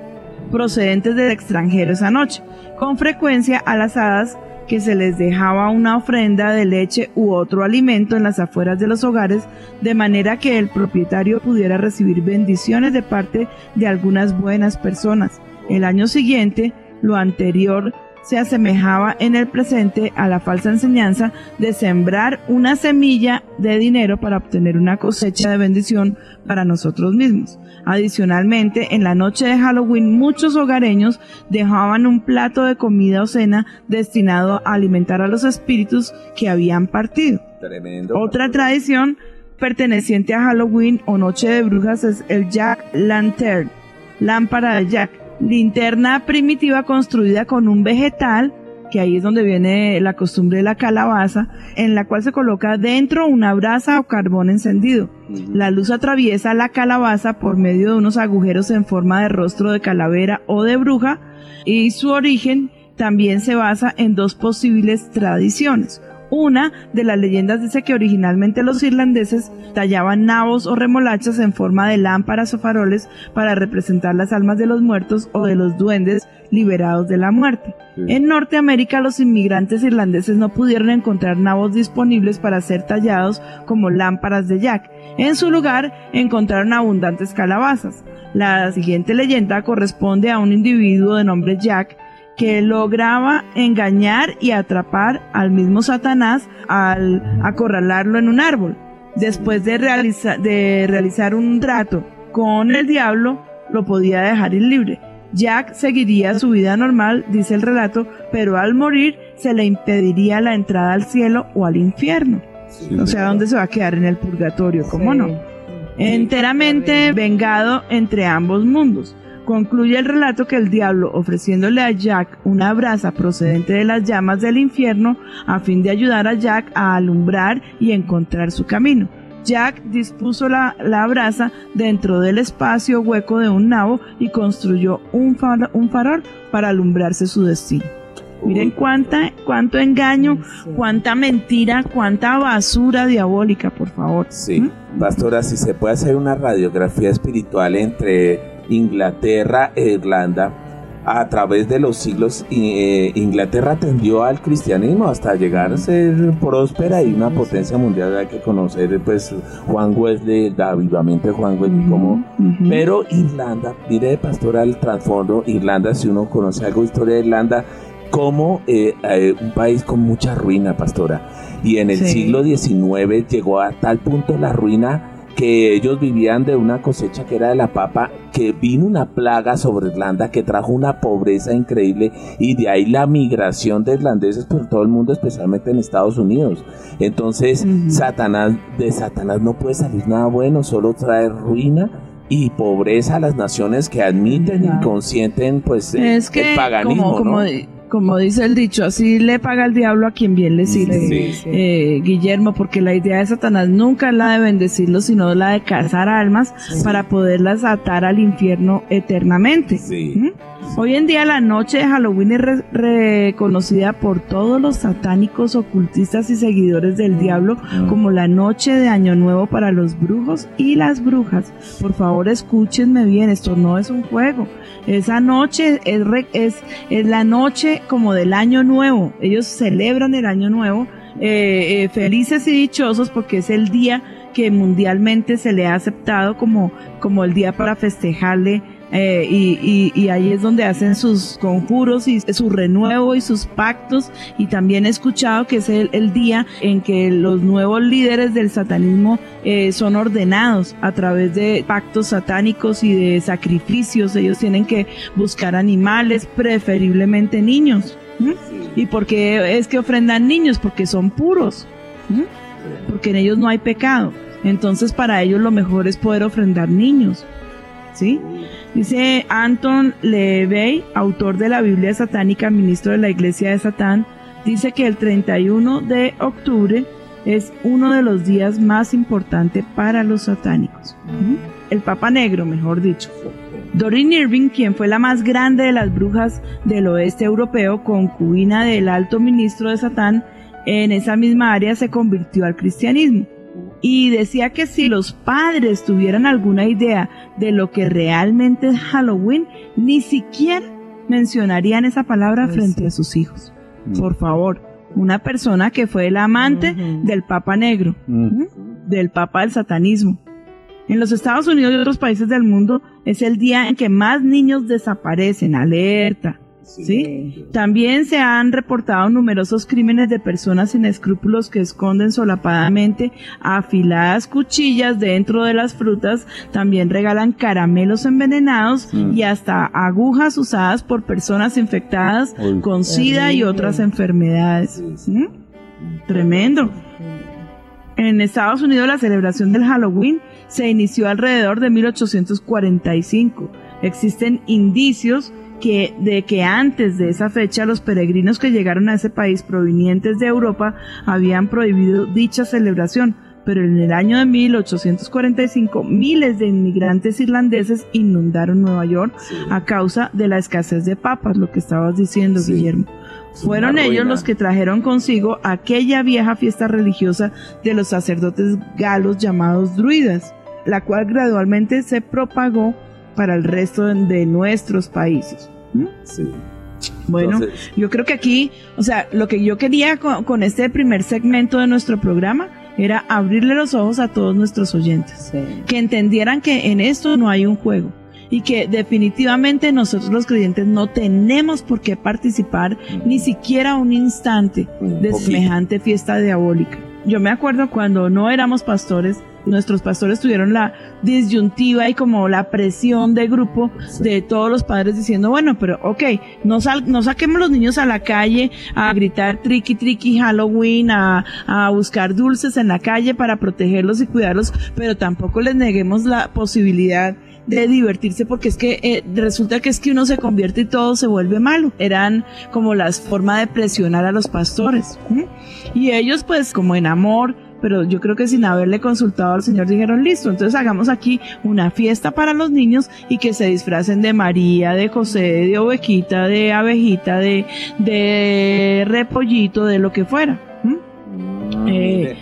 procedentes del extranjero esa noche. Con frecuencia a las hadas que se les dejaba una ofrenda de leche u otro alimento en las afueras de los hogares, de manera que el propietario pudiera recibir bendiciones de parte de algunas buenas personas. El año siguiente, lo anterior se asemejaba en el presente a la falsa enseñanza de sembrar una semilla de dinero para obtener una cosecha de bendición para nosotros mismos. Adicionalmente, en la noche de Halloween muchos hogareños dejaban un plato de comida o cena destinado a alimentar a los espíritus que habían partido. Tremendo. Otra tradición perteneciente a Halloween o Noche de Brujas es el Jack Lantern, lámpara de Jack, linterna primitiva construida con un vegetal, que ahí es donde viene la costumbre de la calabaza, en la cual se coloca dentro una brasa o carbón encendido. La luz atraviesa la calabaza por medio de unos agujeros en forma de rostro de calavera o de bruja y su origen también se basa en dos posibles tradiciones. Una de las leyendas dice que originalmente los irlandeses tallaban nabos o remolachas en forma de lámparas o faroles para representar las almas de los muertos o de los duendes liberados de la muerte. En Norteamérica los inmigrantes irlandeses no pudieron encontrar nabos disponibles para ser tallados como lámparas de Jack. En su lugar encontraron abundantes calabazas. La siguiente leyenda corresponde a un individuo de nombre Jack que lograba engañar y atrapar al mismo Satanás al acorralarlo en un árbol. Después de, realiza- de realizar un trato con el diablo, lo podía dejar ir libre. Jack seguiría su vida normal, dice el relato, pero al morir se le impediría la entrada al cielo o al infierno. O sea, ¿dónde se va a quedar? En el purgatorio, ¿cómo Sí. no? enteramente vengado entre ambos mundos. Concluye el relato que el diablo, ofreciéndole a Jack una brasa procedente de las llamas del infierno, a fin de ayudar a Jack a alumbrar y encontrar su camino. Jack dispuso la, la brasa dentro del espacio hueco de un nabo y construyó un, far- un farol para alumbrarse su destino. Miren cuánta, cuánto engaño, cuánta mentira, cuánta basura diabólica, por favor. Sí, ¿Mm? pastora, si se puede hacer una radiografía espiritual entre Inglaterra e Irlanda, a través de los siglos, eh, Inglaterra tendió al cristianismo hasta llegar a ser próspera y una potencia mundial. Hay que conocer, pues, Juan Wesley, el avivamiento de Juan Wesley, como pero Irlanda, mire, pastora, el trasfondo, Irlanda, si uno conoce algo de historia de Irlanda, como eh, eh, un país con mucha ruina, pastora. Y en el Sí. siglo XIX llegó a tal punto la ruina que ellos vivían de una cosecha que era de la papa, que vino una plaga sobre Irlanda que trajo una pobreza increíble y de ahí la migración de irlandeses por todo el mundo, especialmente en Estados Unidos. Entonces. Satanás, de Satanás no puede salir nada bueno, solo trae ruina y pobreza a las naciones que admiten y consienten pues es que, el paganismo, como, como, ¿no? Como dice el dicho, así le paga el diablo a quien bien le sirve. Sí. sí. Eh, Guillermo, porque la idea de Satanás nunca es la de bendecirlos, sino la de cazar almas para poderlas atar al infierno eternamente. ¿Mm? Hoy en día la noche de Halloween es re- reconocida por todos los satánicos, ocultistas y seguidores del diablo como la noche de Año Nuevo para los brujos y las brujas. Por favor, escúchenme bien, esto no es un juego. Esa noche es, es, es la noche como del Año Nuevo. Ellos celebran el Año Nuevo eh, eh, felices y dichosos porque es el día que mundialmente se le ha aceptado como, como el día para festejarle eh, y, ahí es donde hacen sus conjuros y su renuevo y sus pactos y también he escuchado que es el, día en que los nuevos líderes del satanismo eh, son ordenados a través de pactos satánicos y de sacrificios ellos tienen que buscar animales preferiblemente niños. ¿Y por qué es que ofrendan niños? Porque son puros. Porque en ellos no hay pecado. Entonces para ellos lo mejor es poder ofrendar niños. Dice Anton LeVey, autor de la Biblia satánica, ministro de la Iglesia de Satán, dice que el 31 de octubre es uno de los días más importantes para los satánicos. El Papa Negro, mejor dicho. Doreen Irving, quien fue la más grande de las brujas del oeste europeo, concubina del alto ministro de Satán, en esa misma área se convirtió al cristianismo. Y decía que si los padres tuvieran alguna idea de lo que realmente es Halloween, ni siquiera mencionarían esa palabra Pues frente sí. a sus hijos. Por favor, una persona que fue el amante del Papa Negro Mm. del Papa del satanismo. En los Estados Unidos y otros países del mundo es el día en que más niños desaparecen. Alerta. ¿Sí? También se han reportado numerosos crímenes de personas sin escrúpulos que esconden solapadamente afiladas cuchillas dentro de las frutas, también regalan caramelos envenenados Mm. y hasta agujas usadas por personas infectadas Uy. con SIDA y otras enfermedades. Sí, ¿Mm? Tremendo. En Estados Unidos la celebración del Halloween se inició alrededor de 1845. Existen indicios que de que antes de esa fecha los peregrinos que llegaron a ese país provenientes de Europa habían prohibido dicha celebración, pero en el año de 1845 miles de inmigrantes irlandeses inundaron Nueva York Sí. a causa de la escasez de papas, lo que estabas diciendo, Sí. Guillermo. Fueron ellos los que trajeron consigo aquella vieja fiesta religiosa de los sacerdotes galos llamados druidas, la cual gradualmente se propagó para el resto de, nuestros países. ¿Mm? Sí. Bueno, Entonces, yo creo que aquí, o sea, lo que yo quería con, con este primer segmento de nuestro programa era abrirle los ojos a todos nuestros oyentes Sí. que entendieran que en esto no hay un juego y que definitivamente nosotros los creyentes no tenemos por qué participar ni siquiera un instante Un de poquito. semejante fiesta diabólica. Yo me acuerdo cuando no éramos pastores, nuestros pastores tuvieron la disyuntiva y como la presión de grupo de todos los padres diciendo, bueno, pero ok, no, sal- no saquemos los niños a la calle a gritar tricky tricky Halloween, a, a buscar dulces en la calle para protegerlos y cuidarlos, pero tampoco les neguemos la posibilidad de divertirse porque es que eh, resulta que es que uno se convierte y todo se vuelve malo. Eran como las formas de presionar a los pastores. Y ellos pues como en amor, pero yo creo que sin haberle consultado al Señor dijeron listo, entonces hagamos aquí una fiesta para los niños y que se disfracen de María, de José, de ovejita, de abejita, de, de repollito, de lo que fuera. Mm, Eh,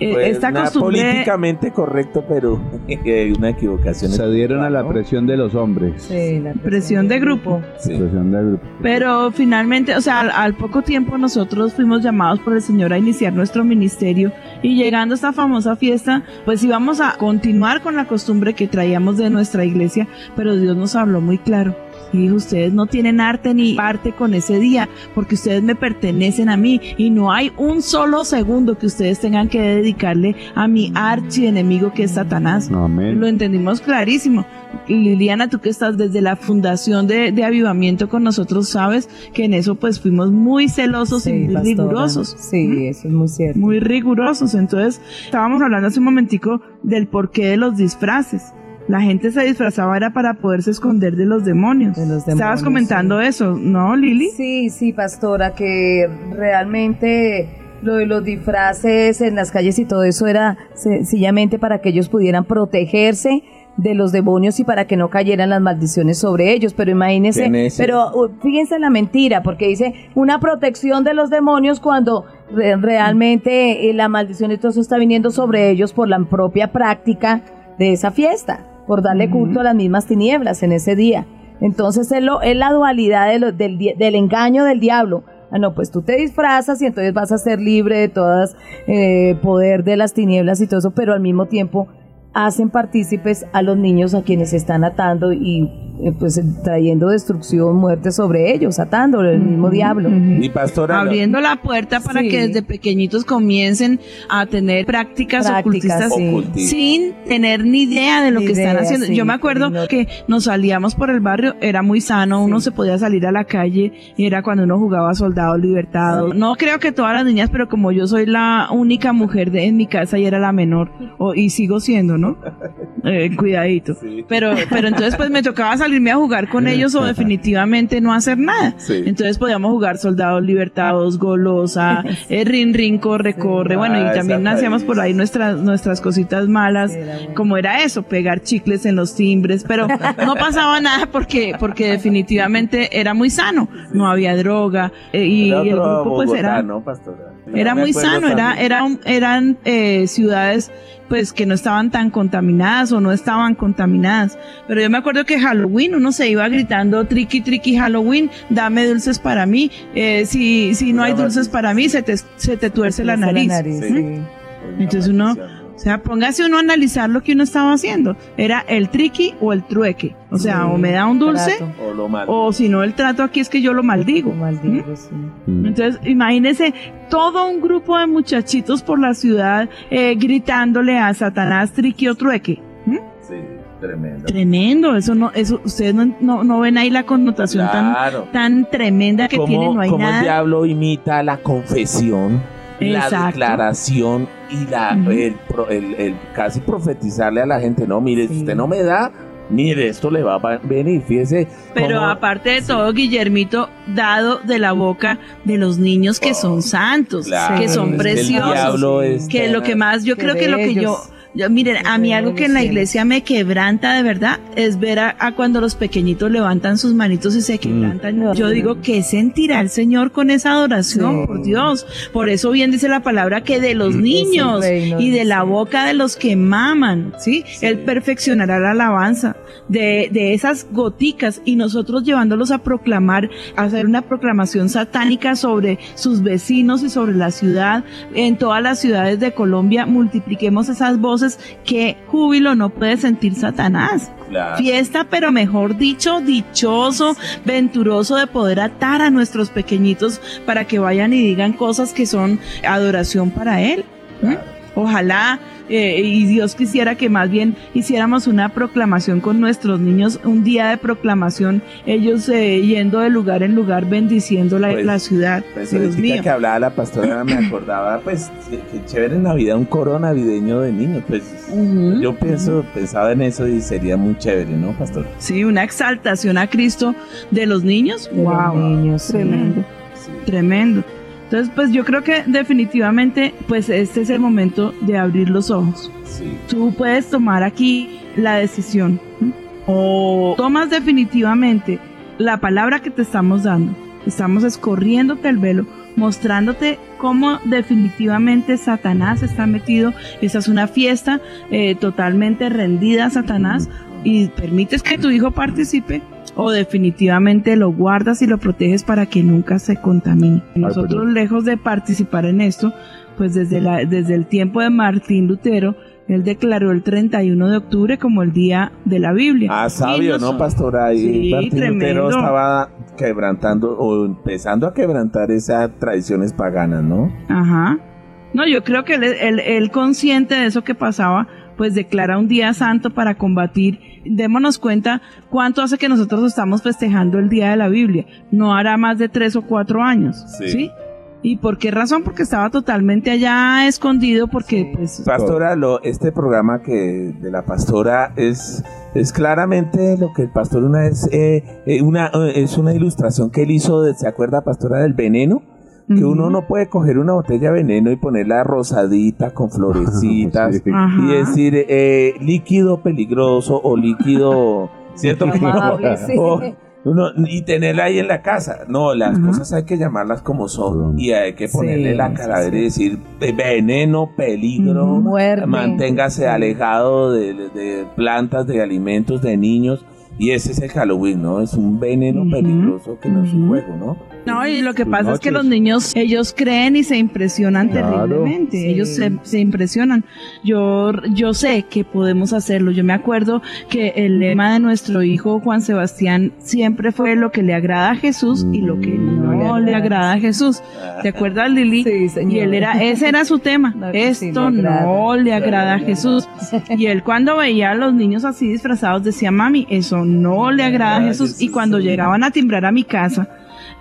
Eh, fue esta una costumbre políticamente correcto, pero una equivocación. Se dieron a la presión de los hombres. Sí, la presión de grupo. Sí. Presión del grupo. Pero finalmente, o sea, al, al poco tiempo nosotros fuimos llamados por el Señor a iniciar nuestro ministerio y llegando a esta famosa fiesta, pues íbamos a continuar con la costumbre que traíamos de nuestra iglesia, pero Dios nos habló muy claro. Y dijo, ustedes no tienen arte ni parte con ese día, porque ustedes me pertenecen a mí y no hay un solo segundo que ustedes tengan que dedicarle a mi archienemigo que es Satanás. Amén. Lo entendimos clarísimo. Y Liliana, tú que estás desde la fundación de, de avivamiento con nosotros, sabes que en eso pues fuimos muy celosos y muy pastora. rigurosos. Sí, eso es muy cierto. Muy rigurosos. Entonces, estábamos hablando hace un momentico del porqué de los disfraces. La gente se disfrazaba era para poderse esconder de los demonios. De los Estabas comentando eso, ¿no, Lili? Sí, sí, pastora, que realmente lo de los disfraces en las calles y todo eso era sencillamente para que ellos pudieran protegerse de los demonios y para que no cayeran las maldiciones sobre ellos. Pero imagínense, pero uh, fíjense en la mentira, porque dice una protección de los demonios cuando re- realmente eh, la maldición y todo eso está viniendo sobre ellos por la propia práctica de esa fiesta, por darle culto a las mismas tinieblas en ese día. Entonces es, lo, es la dualidad del, del engaño del diablo. Ah, no, pues tú te disfrazas y entonces vas a ser libre de todas eh, poder de las tinieblas y todo eso, pero al mismo tiempo hacen partícipes a los niños a quienes se están atando y eh, pues trayendo destrucción, muerte sobre ellos, atándolo el mismo diablo. Mi pastora. Abriendo la puerta para Sí. que desde pequeñitos comiencen a tener prácticas, Prácticas, ocultistas sí. Sin tener ni idea de lo Ni que están haciendo. sí, Yo me acuerdo no- que nos salíamos por el barrio, era muy sano, uno se podía salir a la calle, y era cuando uno jugaba soldado libertado. No creo que todas las niñas, pero como yo soy la única mujer de, en mi casa y era la menor, o- y sigo siendo, ¿no? Eh, cuidadito. Sí. Pero, pero entonces pues me tocaba salirme a jugar con ellos o definitivamente no hacer nada. Sí. Entonces podíamos jugar soldados libertados, golosa, eh, rin rin, corre, corre. Bueno, Ah, y también esa hacíamos por ahí nuestras, nuestras cositas malas, Sí, era bueno. como era eso, pegar chicles en los timbres, pero no pasaba nada porque, porque definitivamente era muy sano, no había droga, eh, y Era el grupo pues Bogotá, era, ¿no, pastora? Era muy sano, era, era eran eh, ciudades pues que no estaban tan contaminadas o no estaban contaminadas. Pero yo me acuerdo que Halloween uno se iba gritando tricky tricky Halloween, dame dulces para mí. Eh, si, si no hay dulces para mí, se te, se te tuerce la nariz. Sí. sí. Entonces uno, O sea, póngase uno a analizar lo que uno estaba haciendo. Era el triqui o el trueque. O sea, Sí, o me da un dulce trato. O lo o si no el trato aquí es que yo lo maldigo. Como maldigo, sí. Entonces, imagínese todo un grupo de muchachitos por la ciudad eh, gritándole a Satanás triqui o trueque. ¿Mm? Sí, tremendo. Tremendo, eso no, eso, ustedes no, no, no ven ahí la connotación Claro. tan, tan tremenda que ¿Cómo, tiene, no hay cómo el diablo imita la confesión, la declaración y la, el, pro- el- el casi profetizarle a la gente, no, mire, si usted no me da, mire, esto le va a venir, fíjese. Pero cómo- aparte de todo, Guillermito, dado de la boca de los niños que son santos, Claro, que son es que preciosos. el diablo es que lo que más, yo creo que lo que yo. Yo- miren, a mí algo que en la iglesia me quebranta de verdad es ver a, a cuando los pequeñitos levantan sus manitos y se quebrantan. Mm. Yo digo, ¿qué sentirá el Señor con esa adoración? Sí. Por Dios. Por eso bien dice la palabra que de los niños reino y de la boca de los que maman, ¿sí? Él perfeccionará la alabanza de, de esas goticas y nosotros llevándolos a proclamar, a hacer una proclamación satánica sobre sus vecinos y sobre la ciudad, en todas las ciudades de Colombia, multipliquemos esas voces que júbilo no puede sentir Satanás. Claro. Fiesta, pero mejor dicho, dichoso, venturoso de poder atar a nuestros pequeñitos para que vayan y digan cosas que son adoración para Él. ¿Mm? Ojalá eh, y Dios quisiera que más bien hiciéramos una proclamación con nuestros niños, un día de proclamación, ellos eh, yendo de lugar en lugar bendiciendo la, Pues, la ciudad. Pues Dios mío. que hablaba la pastora me acordaba, pues, que que chévere en Navidad un coro navideño de niños, pues yo pienso, pensaba en eso y sería muy chévere, ¿no, pastor? Sí, una exaltación a Cristo de los niños. De los wow, niños, sí. tremendo. Sí. Tremendo. Entonces, pues yo creo que definitivamente, pues este es el momento de abrir los ojos. Sí. Tú puedes tomar aquí la decisión. O tomas definitivamente la palabra que te estamos dando. Estamos escorriéndote el velo, mostrándote cómo definitivamente Satanás está metido. Esa es una fiesta eh, totalmente rendida a Satanás y permites que tu hijo participe o definitivamente lo guardas y lo proteges para que nunca se contamine. Nosotros perdón. lejos de participar en esto, pues desde, la, desde el tiempo de Martín Lutero, él declaró el 31 de octubre como el día de la Biblia. Ah, sabio, ¿no, pastora? Y Sí, Martín Lutero tremendo. estaba quebrantando o empezando a quebrantar esas tradiciones paganas, ¿no? Ajá. No, yo creo que él, él- él consciente de eso que pasaba, pues declara un día santo para combatir. Démonos cuenta cuánto hace que nosotros estamos festejando el día de la Biblia. No hará más de tres o cuatro años. Sí. ¿Sí? ¿Y por qué razón? Porque estaba totalmente allá escondido, porque pues... Pastora, lo, este programa que de la pastora es, es claramente lo que el pastor una vez, eh, eh, una, eh, es una ilustración que él hizo, de, ¿se acuerda, pastora, del veneno? Que uno no puede coger una botella de veneno y ponerla rosadita con florecitas Sí. Ajá. y decir eh, líquido peligroso o líquido, ¿cierto? Amable, sí. O- uno- y tenerla ahí en la casa. No, las cosas hay que llamarlas como son y hay que ponerle Sí, la calavera sí. y decir veneno, peligro. Muerte. manténgase alejado de, de plantas, de alimentos, de niños. Y ese es el Halloween, ¿no? Es un veneno peligroso que no es un juego, ¿no? No, y lo que Sus pasa es que los niños, ellos creen y se impresionan Claro. terriblemente. Sí. Ellos se, se impresionan. Yo, yo sé que podemos hacerlo. Yo me acuerdo que el lema de nuestro hijo Juan Sebastián siempre fue lo que le agrada a Jesús y lo que no le agrada a Jesús. ¿Te acuerdas, Lili? Sí, señor. Y él era, ese era su tema. No, sí, Esto le agrada. no le agrada a Jesús. Y él cuando veía a los niños así disfrazados decía, mami, eso no le agrada a Jesús. Y cuando llegaban a timbrar a mi casa,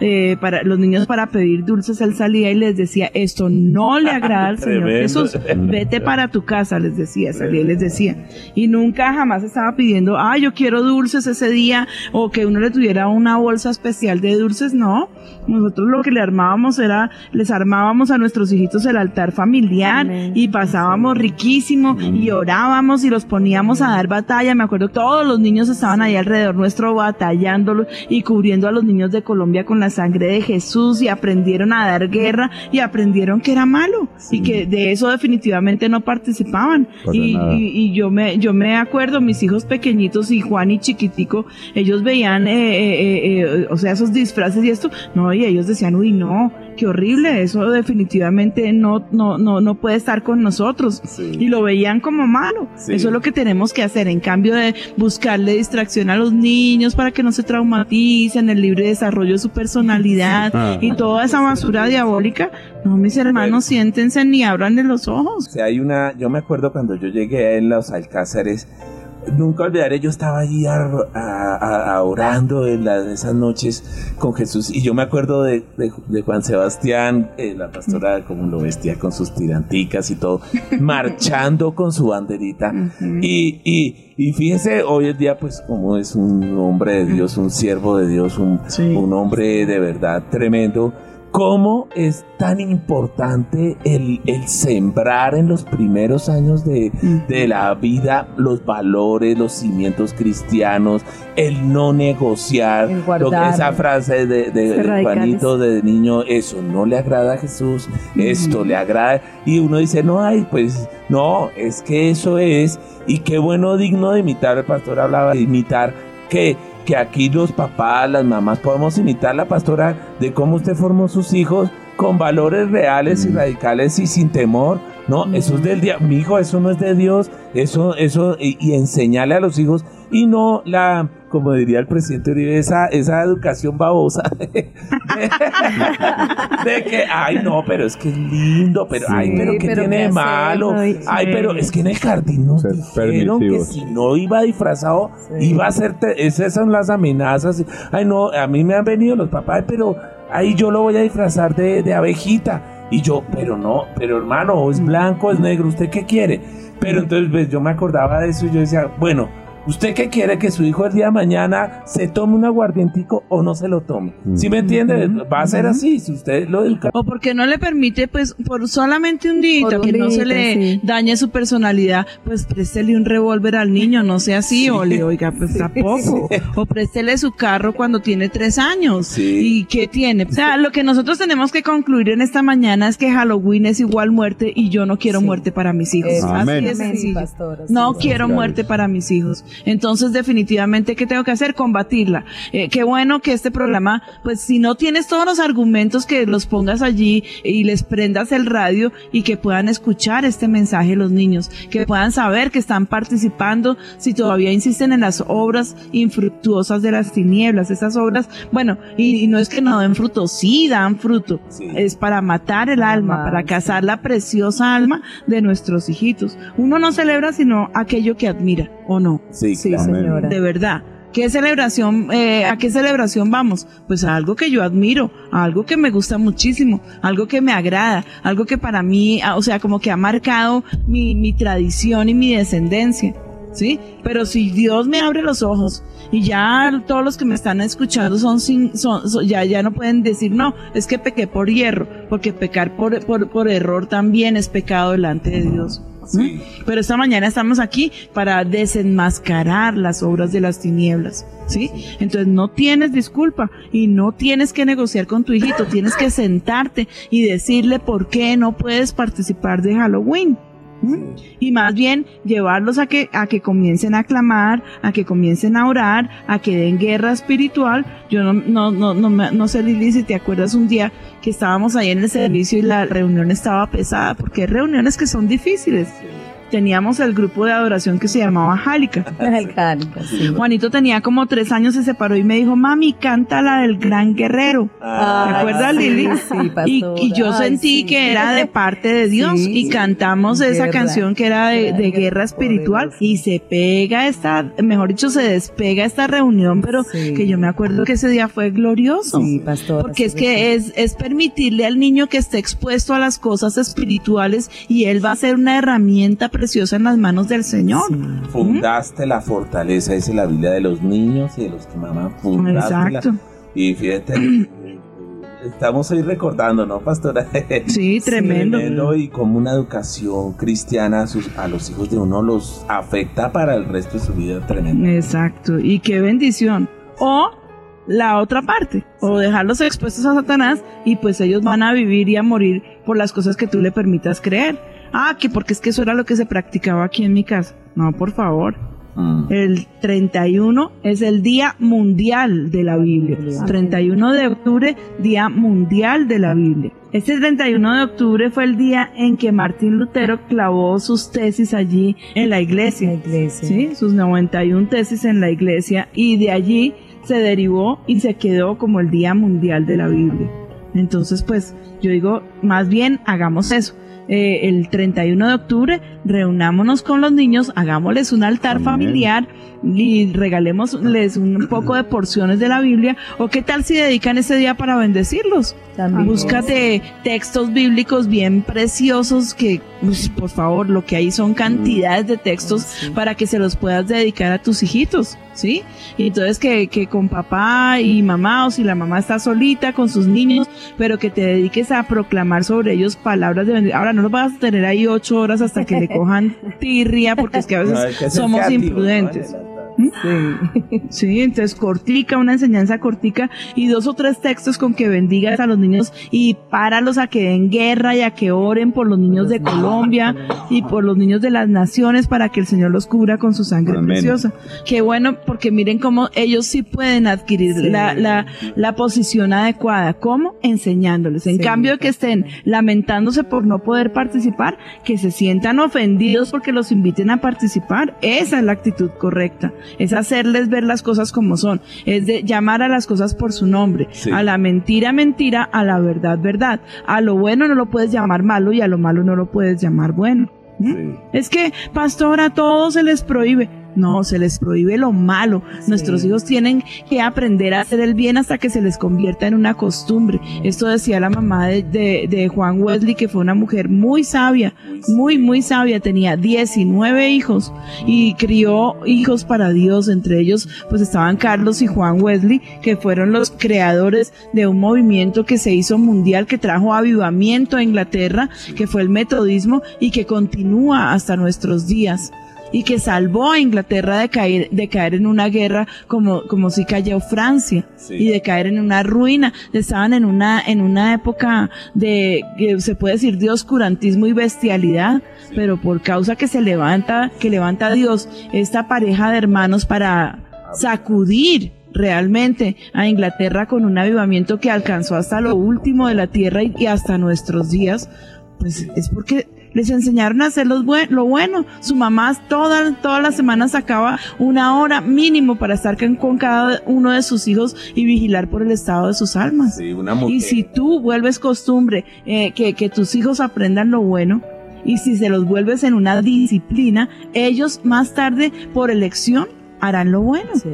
eh, para los niños para pedir dulces, él salía y les decía, esto no le agrada al Señor. Jesús, vete para tu casa, les decía, salía y les decía. Y nunca jamás estaba pidiendo, ah, yo quiero dulces ese día, o que uno le tuviera una bolsa especial de dulces, no. Nosotros lo que le armábamos era, les armábamos a nuestros hijitos el altar familiar Amén. y pasábamos riquísimo y orábamos y los poníamos a dar batalla. Me acuerdo todos los niños estaban ahí alrededor nuestro batallándolo y cubriendo a los niños de Colombia con la sangre de Jesús y aprendieron a dar guerra y aprendieron que era malo y que de eso definitivamente no participaban. Y yo me yo me acuerdo, mis hijos pequeñitos y Juan y chiquitico, ellos veían, eh, eh, eh, eh, o sea, esos disfraces y esto, no, y ellos decían, uy, no, qué horrible, eso definitivamente no, no, no, no puede estar con nosotros. Sí. Y lo veían como malo. Sí. Eso es lo que tenemos que hacer. En cambio de buscarle distracción a los niños para que no se traumaticen, el libre desarrollo de su personalidad Ah. y toda esa basura diabólica. No, mis hermanos, siéntense ni abran de los ojos. O sea, hay una, yo me acuerdo cuando yo llegué en los Alcázares, nunca olvidaré, yo estaba allí a- a- a- orando en las, esas noches con Jesús. Y yo me acuerdo de, de- de Juan Sebastián, eh, la pastora como lo vestía con sus tiranticas y todo, marchando con su banderita. Y, y, y fíjense, hoy en día pues como es un hombre de Dios, un siervo de Dios, un, Sí. un hombre de verdad tremendo, cómo es tan importante el, el sembrar en los primeros años de, de la vida los valores, los cimientos cristianos, el no negociar, El lo que- guardar. esa frase de, de- de. Juanito de niño, eso no le agrada a Jesús, esto le agrada, y uno dice, no, ay, pues no, es que eso es, y qué bueno, digno de imitar, el pastor hablaba de imitar, que que aquí los papás, las mamás podemos imitar la pastora de cómo usted formó sus hijos con valores reales y radicales y sin temor. No, eso es del día, mi hijo, eso no es de Dios, eso, eso, y, y enseñarle a los hijos, y no la, como diría el presidente Uribe, esa, esa educación babosa de, que, ay no, pero es que es lindo, pero, ay, pero ¿qué pero tiene ¿qué de malo? Ay, Ay, sí. pero es que en el jardín nos Ser dijeron que si no iba disfrazado, Sí. iba a ser, esas son las amenazas. Ay, no, a mí me han venido los papás, "Ay, pero ahí yo lo voy a disfrazar de, de abejita. Y yo, pero no, pero hermano, es blanco, es negro, ¿usted qué quiere? Pero entonces pues, yo me acordaba de eso y yo decía, bueno, ¿usted qué quiere? ¿Que su hijo el día de mañana se tome un aguardientico o no se lo tome? ¿Sí me entiende? Va a ser así, si usted lo educa. O porque no le permite, pues, por solamente un día, que no se le sí. dañe su personalidad, pues préstele un revólver al niño, no sea así, o le oiga, pues tampoco. O préstele su carro cuando tiene tres años. Sí. ¿Y qué tiene? O sea, lo que nosotros tenemos que concluir en esta mañana es que Halloween es igual muerte y yo no quiero Sí. muerte para mis hijos. Eh, Amén. Así es Amén, No quiero muerte para mis hijos. Entonces, definitivamente, ¿qué tengo que hacer? Combatirla. Eh, qué bueno que este programa, pues si no tienes todos los argumentos, que los pongas allí y les prendas el radio y que puedan escuchar este mensaje los niños, que puedan saber que están participando si todavía insisten en las obras infructuosas de las tinieblas. Esas obras, bueno, y, y no es que no den fruto, sí dan fruto. Sí. Es para matar el alma, para cazar la preciosa alma de nuestros hijitos. Uno no celebra sino aquello que admira, ¿o no? Sí, Sí, claro. señora. De verdad. ¿Qué celebración, eh, a qué celebración vamos? Pues a algo que yo admiro, a algo que me gusta muchísimo, algo que me agrada, algo que para mí, ah, o sea, como que ha marcado mi, mi tradición y mi descendencia. ¿Sí? Pero si Dios me abre los ojos y ya todos los que me están escuchando son, sin, son, son- ya, ya no pueden decir, no, es que pequé por hierro, porque pecar por, por, por error también es pecado delante de Dios. Sí. Pero esta mañana estamos aquí para desenmascarar las obras de las tinieblas, ¿sí? Entonces no tienes disculpa y no tienes que negociar con tu hijito, tienes que sentarte y decirle por qué no puedes participar de Halloween. ¿M? Y más bien llevarlos a que, a que comiencen a clamar, a que comiencen a orar, a que den guerra espiritual. Yo no, no, no, no, no sé, Lili, si te acuerdas un día que estábamos ahí en el servicio y la reunión estaba pesada, porque hay reuniones que son difíciles. Teníamos el grupo de adoración que se llamaba Jálica. Sí. Juanito tenía como tres años, se separó y me dijo, mami, canta la del gran guerrero. Ah, ¿Te acuerdas, sí, Lili? sí, Y, y yo Ay, sentí sí. que era de parte de Dios Sí. y cantamos esa Guerra. canción que era de, de Guerra espiritual y se pega esta, mejor dicho, se despega esta reunión, pero Sí. que yo me acuerdo que ese día fue glorioso. Sí, pastora. Porque es sí, que es, es permitirle al niño que esté expuesto a las cosas espirituales y él va a ser una herramienta preciosa en las manos del Señor. sí. Fundaste la fortaleza, dice la Biblia de los niños y de los que maman. Fundaste la- Exacto. Y fíjate, estamos hoy recordando, ¿no, pastora? Sí, tremendo. Tremendo y como una educación cristiana a, sus- a los hijos de uno los afecta para el resto de su vida tremendo. Exacto. Y qué bendición. O la otra parte, o dejarlos expuestos a Satanás y pues ellos van a vivir y a morir por las cosas que tú le permitas creer. Ah, que porque es que eso era lo que se practicaba aquí en mi casa. No, por favor. Mm. El 31 es el Día Mundial de la Biblia. 31 de octubre, Día Mundial de la Biblia. Este 31 de octubre fue el día en que Martín Lutero clavó sus tesis allí en la La iglesia. iglesia. ¿sí? Sus 91 tesis en la iglesia y de allí se derivó y se quedó como el Día Mundial de la Biblia. Entonces, pues yo digo, más bien hagamos eso. Eh, el 31 de octubre reunámonos con los niños, hagámosles un altar Amén. familiar y regalémosles un poco de porciones de la Biblia. ¿O qué tal si dedican ese día para bendecirlos? También. Búscate textos bíblicos bien preciosos que, pues, por favor, lo que hay son cantidades de textos Sí. para que se los puedas dedicar a tus hijitos, ¿sí? Y entonces que, que con papá y mamá o si la mamá está solita con sus niños, pero que te dediques a proclamar sobre ellos palabras de bendición. Ahora no los vas a tener ahí ocho horas hasta que le cojan tirria porque es que a veces No, que somos imprudentes. ¿no? Sí. Sí, entonces cortica, una enseñanza cortica y dos o tres textos con que bendigas a los niños y páralos a que den guerra y a que oren por los niños de Colombia y por los niños de las naciones para que el Señor los cubra con su sangre Amén. preciosa. Qué bueno, porque miren cómo ellos sí pueden adquirir Sí. la, la, la posición adecuada. ¿Cómo? Enseñándoles. En Sí, cambio, que estén lamentándose por no poder participar, que se sientan ofendidos porque los inviten a participar. Esa es la actitud correcta. Es hacerles ver las cosas como son. Es de llamar a las cosas por su nombre. Sí. A la mentira, mentira. A la verdad, verdad. A lo bueno no lo puedes llamar malo y a lo malo no lo puedes llamar bueno. ¿Mm? Sí. Es que, pastor, a todos se les prohíbe. No, se les prohíbe lo malo. Nuestros hijos tienen que aprender a hacer el bien hasta que se les convierta en una costumbre. Esto decía la mamá de, de- de Juan Wesley, que fue una mujer muy sabia, muy, muy sabia. Tenía 19 hijos y crió hijos para Dios. Entre ellos, pues estaban Carlos y Juan Wesley, que fueron los creadores de un movimiento que se hizo mundial, que trajo avivamiento a Inglaterra, que fue el metodismo y que continúa hasta nuestros días y que salvó a Inglaterra de caer, de caer en una guerra como, como si cayó Francia Sí. y de caer en una ruina. Estaban en una, en una época de, que se puede decir, de oscurantismo y bestialidad, pero por causa que se levanta, que levanta Dios esta pareja de hermanos para sacudir realmente a Inglaterra con un avivamiento que alcanzó hasta lo último de la tierra y, y hasta nuestros días, pues es porque les enseñaron a hacer los buen- lo bueno. Su mamá toda, todas las semanas sacaba una hora mínimo para estar con, con cada uno de sus hijos y vigilar por el estado de sus almas. Sí, una mujer. Y si tú vuelves costumbre eh, que, que tus hijos aprendan lo bueno, y si se los vuelves en una disciplina, ellos más tarde, por elección, harán lo bueno Sí.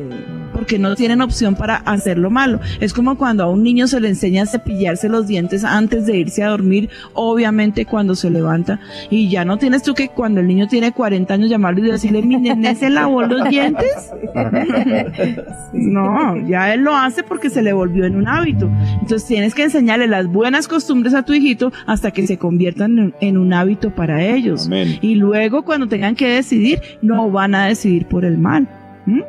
porque no tienen opción para hacer lo malo. Es como cuando a un niño se le enseña a cepillarse los dientes antes de irse a dormir, obviamente cuando se levanta, y ya no tienes tú que cuando el niño tiene 40 años llamarlo y decirle, mi nené se lavó los dientes. No, ya él lo hace porque se le volvió en un hábito. Entonces tienes que enseñarle las buenas costumbres a tu hijito hasta que se conviertan en, en un hábito para ellos. Amén. Y luego cuando tengan que decidir, no van a decidir por el mal. ¿Mm?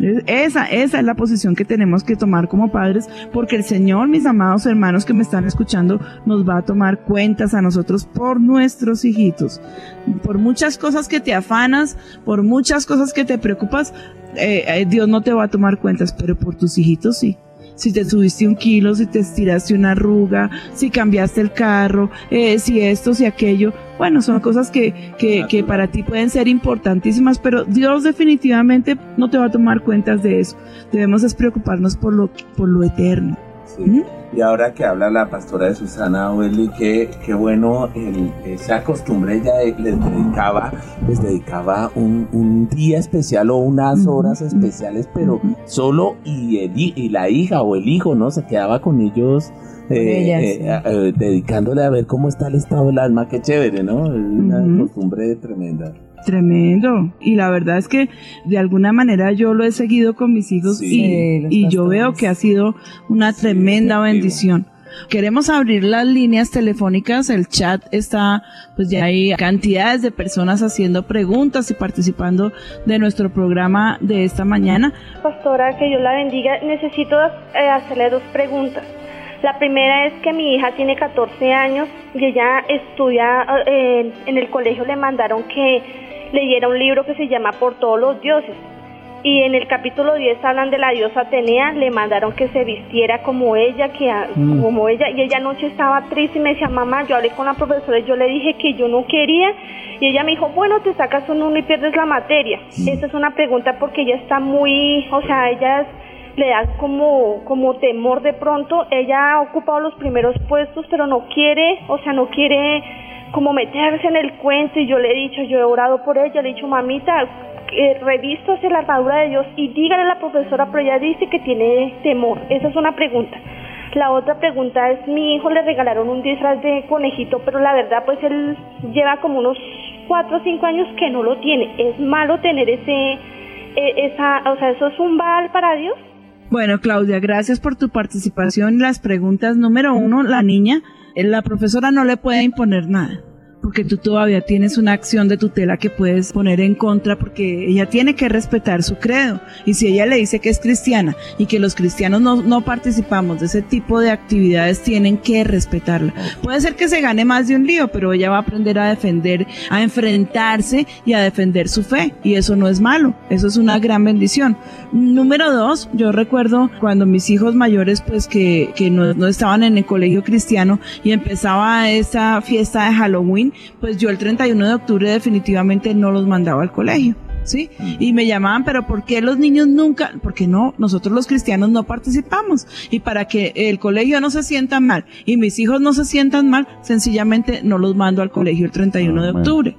Es- Esa, esa es la posición que tenemos que tomar como padres, porque el Señor, mis amados hermanos que me están escuchando, nos va a tomar cuentas a nosotros por nuestros hijitos. Por muchas cosas que te afanas, por muchas cosas que te preocupas, eh, eh, Dios no te va a tomar cuentas, pero por tus hijitos sí. Si te subiste un kilo, si te estiraste una arruga, si cambiaste el carro, eh, si esto, si aquello. Bueno, son cosas que, que, que para ti pueden ser importantísimas, pero Dios definitivamente no te va a tomar cuentas de eso. Debemos preocuparnos por lo, por lo eterno. Sí. ¿Mm? Y ahora que habla la pastora de Susana Welly, qué, qué bueno el- esa costumbre, ella de- les dedicaba, les dedicaba un, un día especial o unas horas especiales, pero solo y, el y la hija o el hijo, ¿no? Se quedaba con ellos. eh, eh, eh, dedicándole a ver cómo está el estado del alma, qué chévere, ¿no? Es una Ujú. costumbre tremenda. Tremendo. Y la verdad es que de alguna manera yo lo he seguido con mis hijos Sí. y, y yo veo que ha sido una Sí, tremenda bendición. Queremos abrir las líneas telefónicas, el chat está, pues ya hay cantidades de personas haciendo preguntas y participando de nuestro programa de esta mañana. Pastora, que Dios la bendiga. Necesito eh, hacerle dos preguntas. La primera es que mi hija tiene 14 años y ella estudia, eh, en el colegio le mandaron que leyera un libro que se llama Por todos los dioses. Y en el capítulo 10 hablan de la diosa Atenea, le mandaron que se vistiera como ella, que a- como ella, y ella anoche estaba triste y me decía, mamá, yo hablé con la profesora y yo le dije que yo no quería, y ella me dijo, bueno, te sacas un uno y pierdes la materia. Esa es una pregunta porque ella está muy, o sea, ella es- le da como, como temor de pronto, ella ha ocupado los primeros puestos, pero no quiere, o sea, no quiere como meterse en el cuento y yo le he dicho, yo he orado por ella, le he dicho, mamita, eh, revístase la armadura de Dios y dígale a la profesora, pero ella dice que tiene temor. Esa es una pregunta. La otra pregunta es, mi hijo le regalaron un disfraz de conejito, pero la verdad pues él lleva como unos 4 o 5 años que no lo tiene. ¿Es malo tener ese, eh, esa, o sea, eso es un bal para Dios? Bueno, Claudia, gracias por tu participación. Las preguntas número uno, la niña, eh, la profesora no le puede imponer nada, porque tú todavía tienes una acción de tutela que puedes poner en contra, porque ella tiene que respetar su credo. Y si ella le dice que es cristiana y que los cristianos no, no participamos de ese tipo de actividades, tienen que respetarla. Puede ser que se gane más de un lío, pero ella va a aprender a defender, a enfrentarse y a defender su fe. Y eso no es malo, eso es una gran bendición. Número dos, yo recuerdo cuando mis hijos mayores, pues que, que no, no estaban en el colegio cristiano y empezaba esa fiesta de Halloween, pues yo el 31 de octubre definitivamente no los mandaba al colegio. ¿Sí? Y me llamaban, pero ¿por qué los niños nunca? Porque no, nosotros los cristianos no participamos. Y para que el colegio no se sienta mal y mis hijos no se sientan mal, sencillamente no los mando al colegio el 31 de Amén. octubre.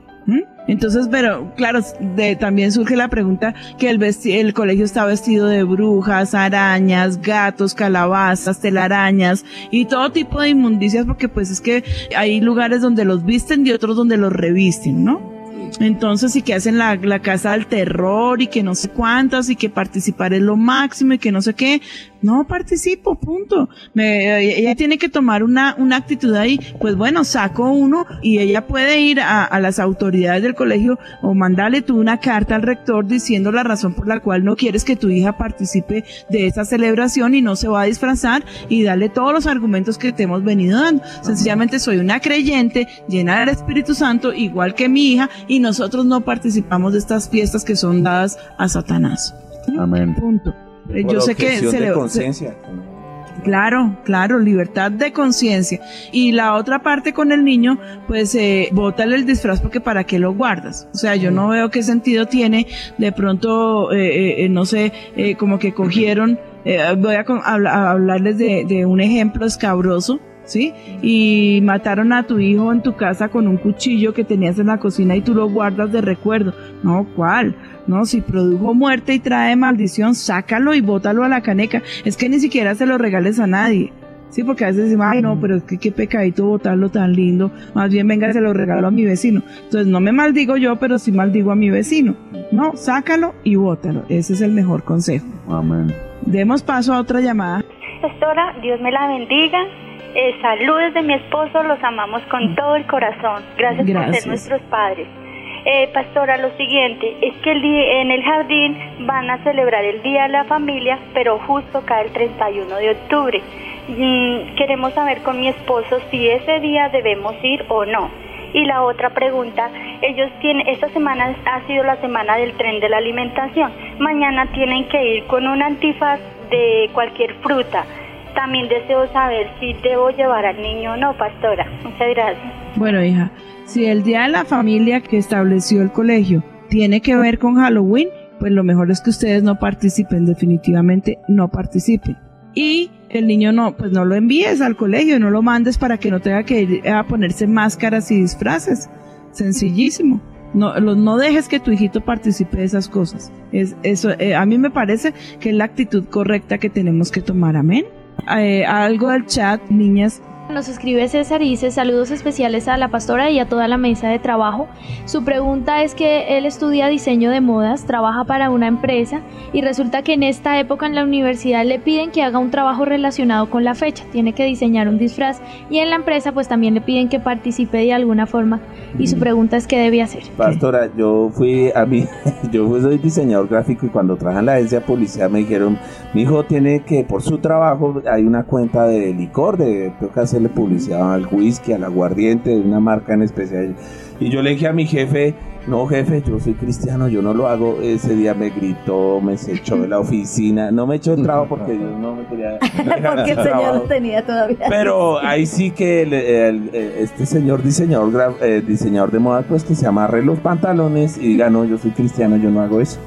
Entonces, pero claro, de, también surge la pregunta que el, vesti- el colegio está vestido de brujas, arañas, gatos, calabazas, telarañas y todo tipo de inmundicias porque pues es que hay lugares donde los visten y otros donde los revisten, ¿no? Entonces, y que hacen la, la casa del terror y que no sé cuántas y que participar es lo máximo y que no sé qué. No participo, punto. Me- ella tiene que tomar una, una actitud ahí. Pues bueno, saco uno y ella puede ir a, a las autoridades del colegio o mandarle tú una carta al rector diciendo la razón por la cual no quieres que tu hija participe de esa celebración y no se va a disfrazar y darle todos los argumentos que te hemos venido dando. Sencillamente soy una creyente llena del Espíritu Santo, igual que mi hija, y nosotros no participamos de estas fiestas que son dadas a Satanás. Amén. Punto. Eh, Por Yo sé que se de le, conciencia. Claro, claro, libertad de conciencia. Y la otra parte con el niño, pues eh, bótale el disfraz porque para qué lo guardas. O sea, yo no veo qué sentido tiene de pronto, eh, eh, no sé, eh, como que cogieron, eh, voy a, a hablarles de, de un ejemplo escabroso. ¿Sí? Y mataron a tu hijo en tu casa con un cuchillo que tenías en la cocina y tú lo guardas de recuerdo. No, ¿cuál? No, si produjo muerte y trae maldición, sácalo y bótalo a la caneca. Es que ni siquiera se lo regales a nadie. Sí, porque a veces decimos, ay, no, pero es que qué pecadito botarlo tan lindo. Más bien, venga, se lo regalo a mi vecino. Entonces, no me maldigo yo, pero sí maldigo a mi vecino. No, sácalo y bótalo. Ese es el mejor consejo. Amén. Demos paso a otra llamada. Pastora, Dios me la bendiga. Eh, saludos de mi esposo, los amamos con todo el corazón. Gracias, por ser nuestros padres. Eh, pastora, lo siguiente es que el día- en el jardín van a celebrar el Día de la Familia, pero justo cae el 31 de octubre. Mm, queremos saber con mi esposo si ese día debemos ir o no. Y la otra pregunta, ellos tienen, esta semana ha sido la semana del tren de la alimentación. Mañana tienen que ir con un antifaz de cualquier fruta. También deseo saber si debo llevar al niño o no, pastora. Muchas gracias. Bueno, hija, si el día de la familia que estableció el colegio tiene que ver con Halloween, pues lo mejor es que ustedes no participen, definitivamente no participen. Y el niño no, pues no lo envíes al colegio, no lo mandes para que no tenga que ir a ponerse máscaras y disfraces. Sencillísimo. No, lo- no dejes que tu hijito participe de esas cosas. Es, eso, eh, a mí me parece que es la actitud correcta que tenemos que tomar. Amén. Eh, algo del chat, niñas, Nos escribe César y dice saludos especiales a la pastora y a toda la mesa de trabajo. Su pregunta es que él estudia diseño de modas, trabaja para una empresa y resulta que en esta época en la universidad le piden que haga un trabajo relacionado con la fecha. Tiene que diseñar un disfraz y en la empresa pues también le piden que participe de alguna forma y su pregunta es qué debe hacer. Pastora, yo fui a mí, yo soy diseñador gráfico y cuando trabajé en la agencia de publicidad me dijeron, mi hijo tiene que, por su trabajo, hay una cuenta de licor, de, tengo que hacerle publicidad al whisky, al aguardiente, de una marca en especial. Y yo le dije a mi jefe, no jefe, yo soy cristiano, yo no lo hago. Ese día me gritó, me se echó de la oficina. No me echó el trabajo porque Dios no me quería Porque el Señor tenía todavía. Pero ahí sí que el- el- el- este señor diseñador, eh, diseñador de moda, pues que se amarre los pantalones y diga, no, yo soy cristiano, yo no hago eso.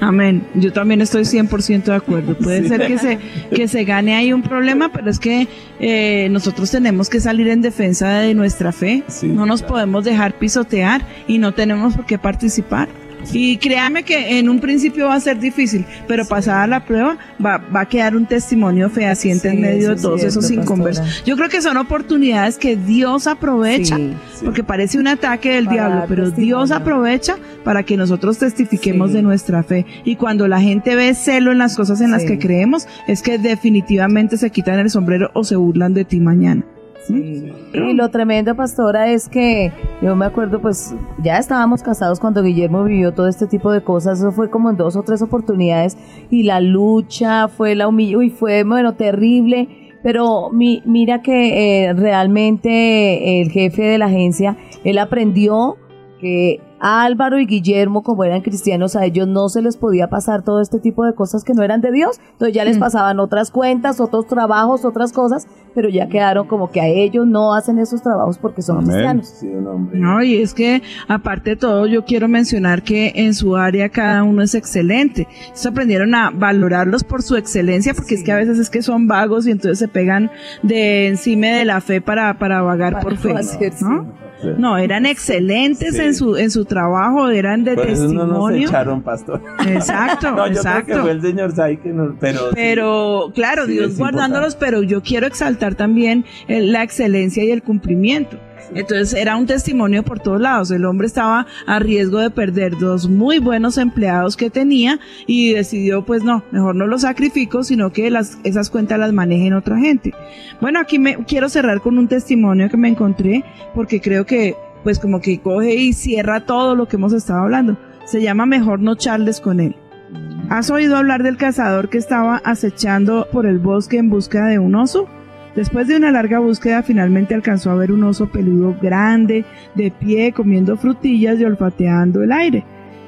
Amén. Yo también estoy 100% de acuerdo. Puede ser que se, que se gane ahí un problema, pero es que eh, nosotros tenemos que salir en defensa de nuestra fe. Sí, no nos claro. podemos dejar pisotear y no tenemos por qué participar. Y créame que en un principio va a ser difícil, pero pasada la prueba va, va a quedar un testimonio fehaciente Sí, en medio de es todos cierto, esos inconversos. pastora. Yo creo que son oportunidades que Dios aprovecha Sí. Porque parece un ataque del Para diablo, pero testimonio. Dios aprovecha para que nosotros testifiquemos de nuestra fe. Y cuando la gente ve celo en las cosas en las que creemos, es que definitivamente se quitan el sombrero o se burlan de ti mañana. Sí. Y lo tremendo, pastora, es que yo me acuerdo, pues ya estábamos casados cuando Guillermo vivió todo este tipo de cosas. Eso fue como en dos o tres oportunidades. Y la lucha fue la humillación, y fue, bueno, terrible. Pero mi- mira que eh, realmente el jefe de la agencia, él aprendió que Álvaro y Guillermo, como eran cristianos, a ellos no se les podía pasar todo este tipo de cosas que no eran de Dios. Entonces ya les Mm. pasaban otras cuentas, otros trabajos, otras cosas, pero ya quedaron como que a ellos no hacen esos trabajos porque son Amén. cristianos. Sí. No, y es que aparte de todo, yo quiero mencionar que en su área cada uno es excelente. Ellos aprendieron a valorarlos por su excelencia, porque es que a veces es que son vagos y entonces se pegan de encima de la fe para, para vagar Para por fe. no hacer, ¿no? Sí. No, eran excelentes Sí. en su en su trabajo, eran de Por eso no nos testimonio. echaron, pastor. Exacto, no, yo creo que exacto. fue el señor Sai que nos... Pero, sí. Pero claro, Sí, Dios guardándolos, pero yo quiero exaltar también eh, la excelencia y el cumplimiento. Entonces era un testimonio por todos lados. El hombre estaba a riesgo de perder dos muy buenos empleados que tenía y decidió, pues no, mejor no los sacrifico, sino que las, esas cuentas las manejen otra gente. Bueno, aquí me quiero cerrar con un testimonio que me encontré porque creo que pues como que coge y cierra todo lo que hemos estado hablando. Se llama Mejor no charles con él. ¿Has oído hablar del cazador que estaba acechando por el bosque en busca de un oso? Después de una larga búsqueda, finalmente alcanzó a ver un oso peludo grande, de pie, comiendo frutillas y olfateando el aire.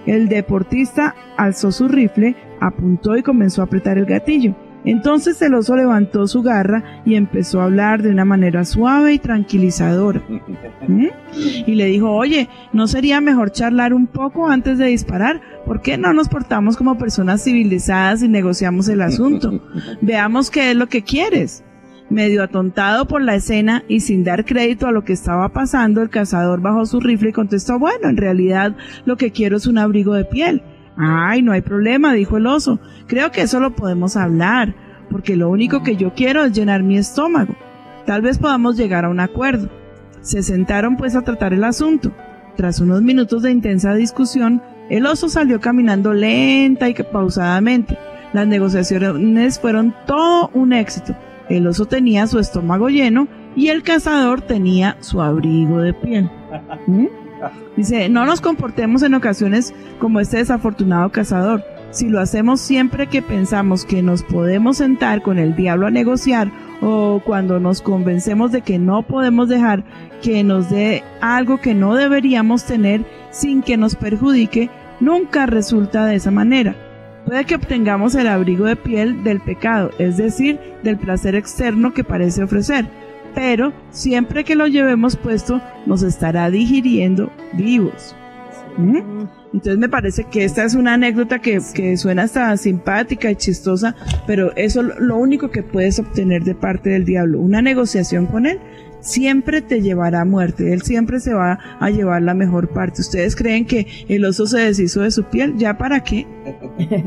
El deportista alzó su rifle, apuntó y comenzó a apretar el gatillo. Entonces el oso levantó su garra y empezó a hablar de una manera suave y tranquilizadora. ¿Mm? Y le dijo, oye, ¿no sería mejor charlar un poco antes de disparar? ¿Por qué no nos portamos como personas civilizadas y negociamos el asunto? Veamos qué es lo que quieres. Medio atontado por la escena y sin dar crédito a lo que estaba pasando, el cazador bajó su rifle y contestó, bueno, en realidad lo que quiero es un abrigo de piel. Ay, no hay problema, dijo el oso. Creo que eso lo podemos hablar, porque lo único que yo quiero es llenar mi estómago. Tal vez podamos llegar a un acuerdo. Se sentaron pues a tratar el asunto. Tras unos minutos de intensa discusión, el oso salió caminando lenta y pausadamente. Las negociaciones fueron todo un éxito. El oso tenía su estómago lleno y el cazador tenía su abrigo de piel. ¿Mm? Dice, no nos comportemos en ocasiones como este desafortunado cazador. Si lo hacemos siempre que pensamos que nos podemos sentar con el diablo a negociar o cuando nos convencemos de que no podemos dejar que nos dé algo que no deberíamos tener sin que nos perjudique, nunca resulta de esa manera. Puede que obtengamos el abrigo de piel del pecado, es decir, del placer externo que parece ofrecer, pero siempre que lo llevemos puesto nos estará digiriendo vivos. ¿Mm? Entonces me parece que esta es una anécdota que, que suena hasta simpática y chistosa, pero eso es lo único que puedes obtener de parte del diablo. Una negociación con él siempre te llevará a muerte. Él siempre se va a llevar la mejor parte. ¿Ustedes creen que el oso se deshizo de su piel? ¿Ya para qué?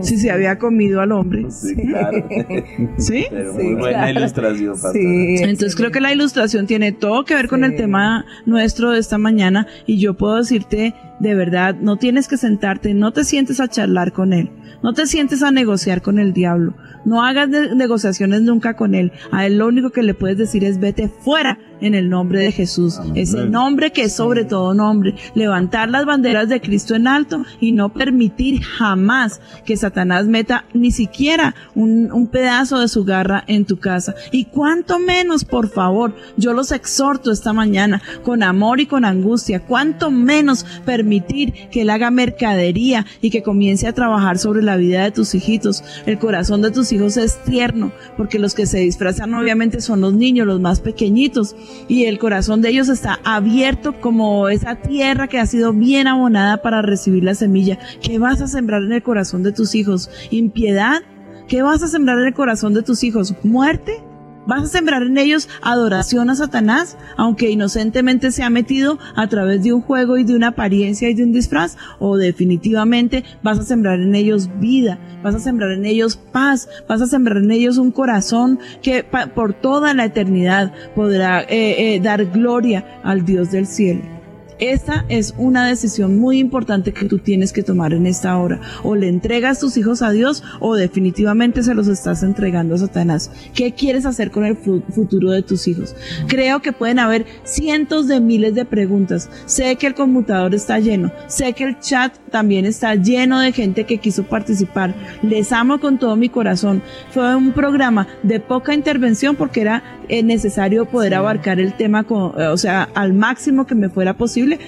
Si se había comido al hombre. Sí, claro. ¿Sí? Pero Sí, muy buena claro. ilustración. Sí, Entonces creo que la ilustración tiene todo que ver con el tema nuestro de esta mañana y yo puedo decirte de verdad, no tienes que sentarte, no te sientes a charlar con él, no te sientes a negociar con el diablo, no hagas ne- negociaciones nunca con él, a él lo único que le puedes decir es vete fuera en el nombre de Jesús. Ese nombre que es sobre todo nombre. Levantar las banderas de Cristo en alto y no permitir jamás que Satanás meta ni siquiera un, un pedazo de su garra en tu casa. Y cuánto menos, por favor, yo los exhorto esta mañana con amor y con angustia, cuánto menos permitir que él haga mercadería y que comience a trabajar sobre la vida de tus hijitos. El corazón de tus hijos es tierno, porque los que se disfrazan obviamente son los niños, los más pequeñitos, y el corazón de ellos está abierto como esa tierra que ha sido bien abonada para recibir la semilla. ¿Qué vas a sembrar en el corazón de tus hijos? ¿Impiedad? ¿Qué vas a sembrar en el corazón de tus hijos? ¿Muerte? ¿Vas a sembrar en ellos adoración a Satanás, aunque inocentemente se ha metido a través de un juego y de una apariencia y de un disfraz? ¿O definitivamente vas a sembrar en ellos vida, vas a sembrar en ellos paz, vas a sembrar en ellos un corazón que por toda la eternidad podrá eh, eh, dar gloria al Dios del cielo? Esta es una decisión muy importante que tú tienes que tomar en esta hora. O le entregas tus hijos a Dios o definitivamente se los estás entregando a Satanás. ¿Qué quieres hacer con el fu- futuro de tus hijos? Creo que pueden haber cientos de miles de preguntas. Sé que el computador está lleno. Sé que el chat también está lleno de gente que quiso participar. Les amo con todo mi corazón. Fue un programa de poca intervención porque era eh, necesario poder abarcar el tema con, eh, o sea, al máximo que me fuera posible.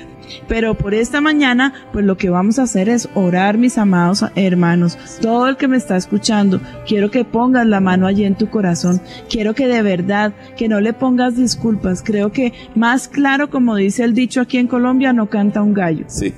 Pero por esta mañana, pues lo que vamos a hacer es orar, mis amados hermanos. Todo el que me está escuchando, quiero que pongas la mano allí en tu corazón. Quiero que de verdad, que no le pongas disculpas. Creo que más claro, como dice el dicho aquí en Colombia, no canta un gallo. Sí.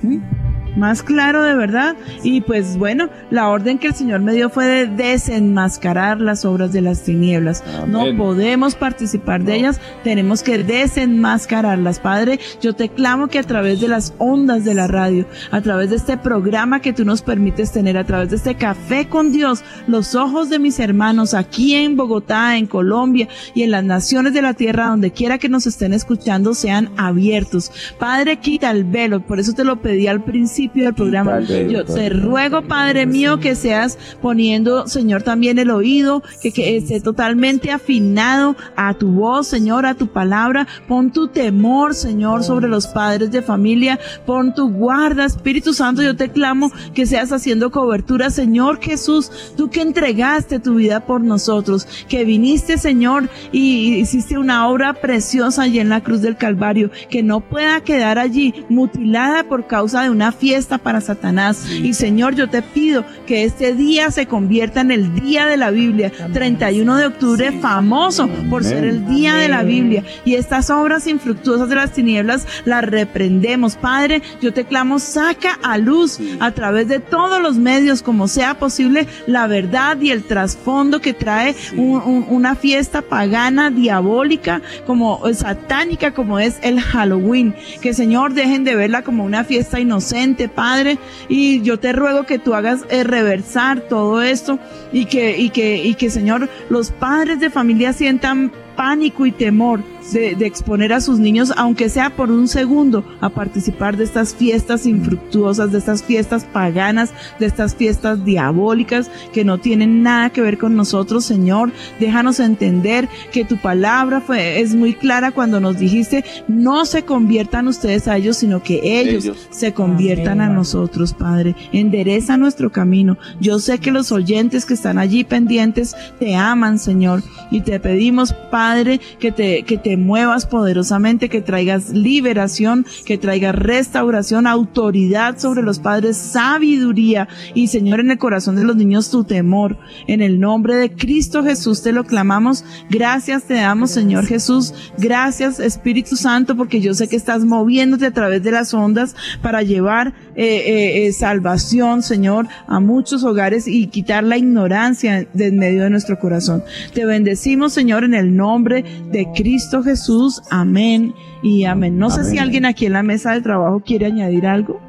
Más claro de verdad. Y pues bueno, la orden que el Señor me dio fue de desenmascarar las obras de las tinieblas. No podemos participar de ellas, tenemos que desenmascararlas. Padre, yo te clamo que a través de las ondas de la radio, a través de este programa que tú nos permites tener, a través de este café con Dios, los ojos de mis hermanos aquí en Bogotá, en Colombia y en las naciones de la tierra, donde quiera que nos estén escuchando, sean abiertos. Padre, quita el velo, por eso te lo pedí al principio del programa. Yo te Padre. ruego, Padre mío, que seas poniendo, Señor, también el oído, que, que esté totalmente afinado a tu voz, Señor, a tu palabra. Pon tu temor, Señor, sobre los padres de familia. Pon tu guarda, Espíritu Santo, yo te clamo que seas haciendo cobertura, Señor Jesús, tú que entregaste tu vida por nosotros, que viniste, Señor, y hiciste una obra preciosa allí en la cruz del Calvario, que no pueda quedar allí mutilada por causa de una fiesta para Satanás. Y Señor, yo te pido que este día se convierta en el día de la Biblia, 31 de octubre, famoso por ser el día de la Biblia. Y estas obras infructuosas de las tinieblas las reprendemos. Padre, yo te clamo, saca a luz a través de todos los medios, como sea posible, la verdad y el trasfondo que trae un- un- una fiesta pagana, diabólica, como eh, satánica, como es el Halloween. Que Señor, dejen de verla como una fiesta inocente, Padre. Y yo te ruego que tú hagas eh, reversar todo esto y que, y que, y que, Señor, los padres de familia sientan pánico y temor de, de exponer a sus niños, aunque sea por un segundo, a participar de estas fiestas infructuosas, de estas fiestas paganas, de estas fiestas diabólicas que no tienen nada que ver con nosotros, Señor. Déjanos entender que tu palabra fue, es muy clara cuando nos dijiste, no se conviertan ustedes a ellos, sino que ellos, Ellos. se conviertan a nosotros, Padre. Endereza nuestro camino. Yo sé que los oyentes que están allí pendientes te aman, Señor, y te pedimos, Padre, que te, que te muevas poderosamente, que traigas liberación, que traigas restauración, autoridad sobre los padres, sabiduría y, Señor, en el corazón de los niños tu temor. En el nombre de Cristo Jesús te lo clamamos. Gracias te damos, Señor Jesús. Gracias, Espíritu Santo, porque yo sé que estás moviéndote a través de las ondas para llevar eh, eh, eh, salvación, Señor, a muchos hogares y quitar la ignorancia de en medio de nuestro corazón. Te bendecimos, Señor, en el nombre de Cristo Jesús. Amén y amén. No sé si alguien aquí en la mesa de trabajo quiere añadir algo.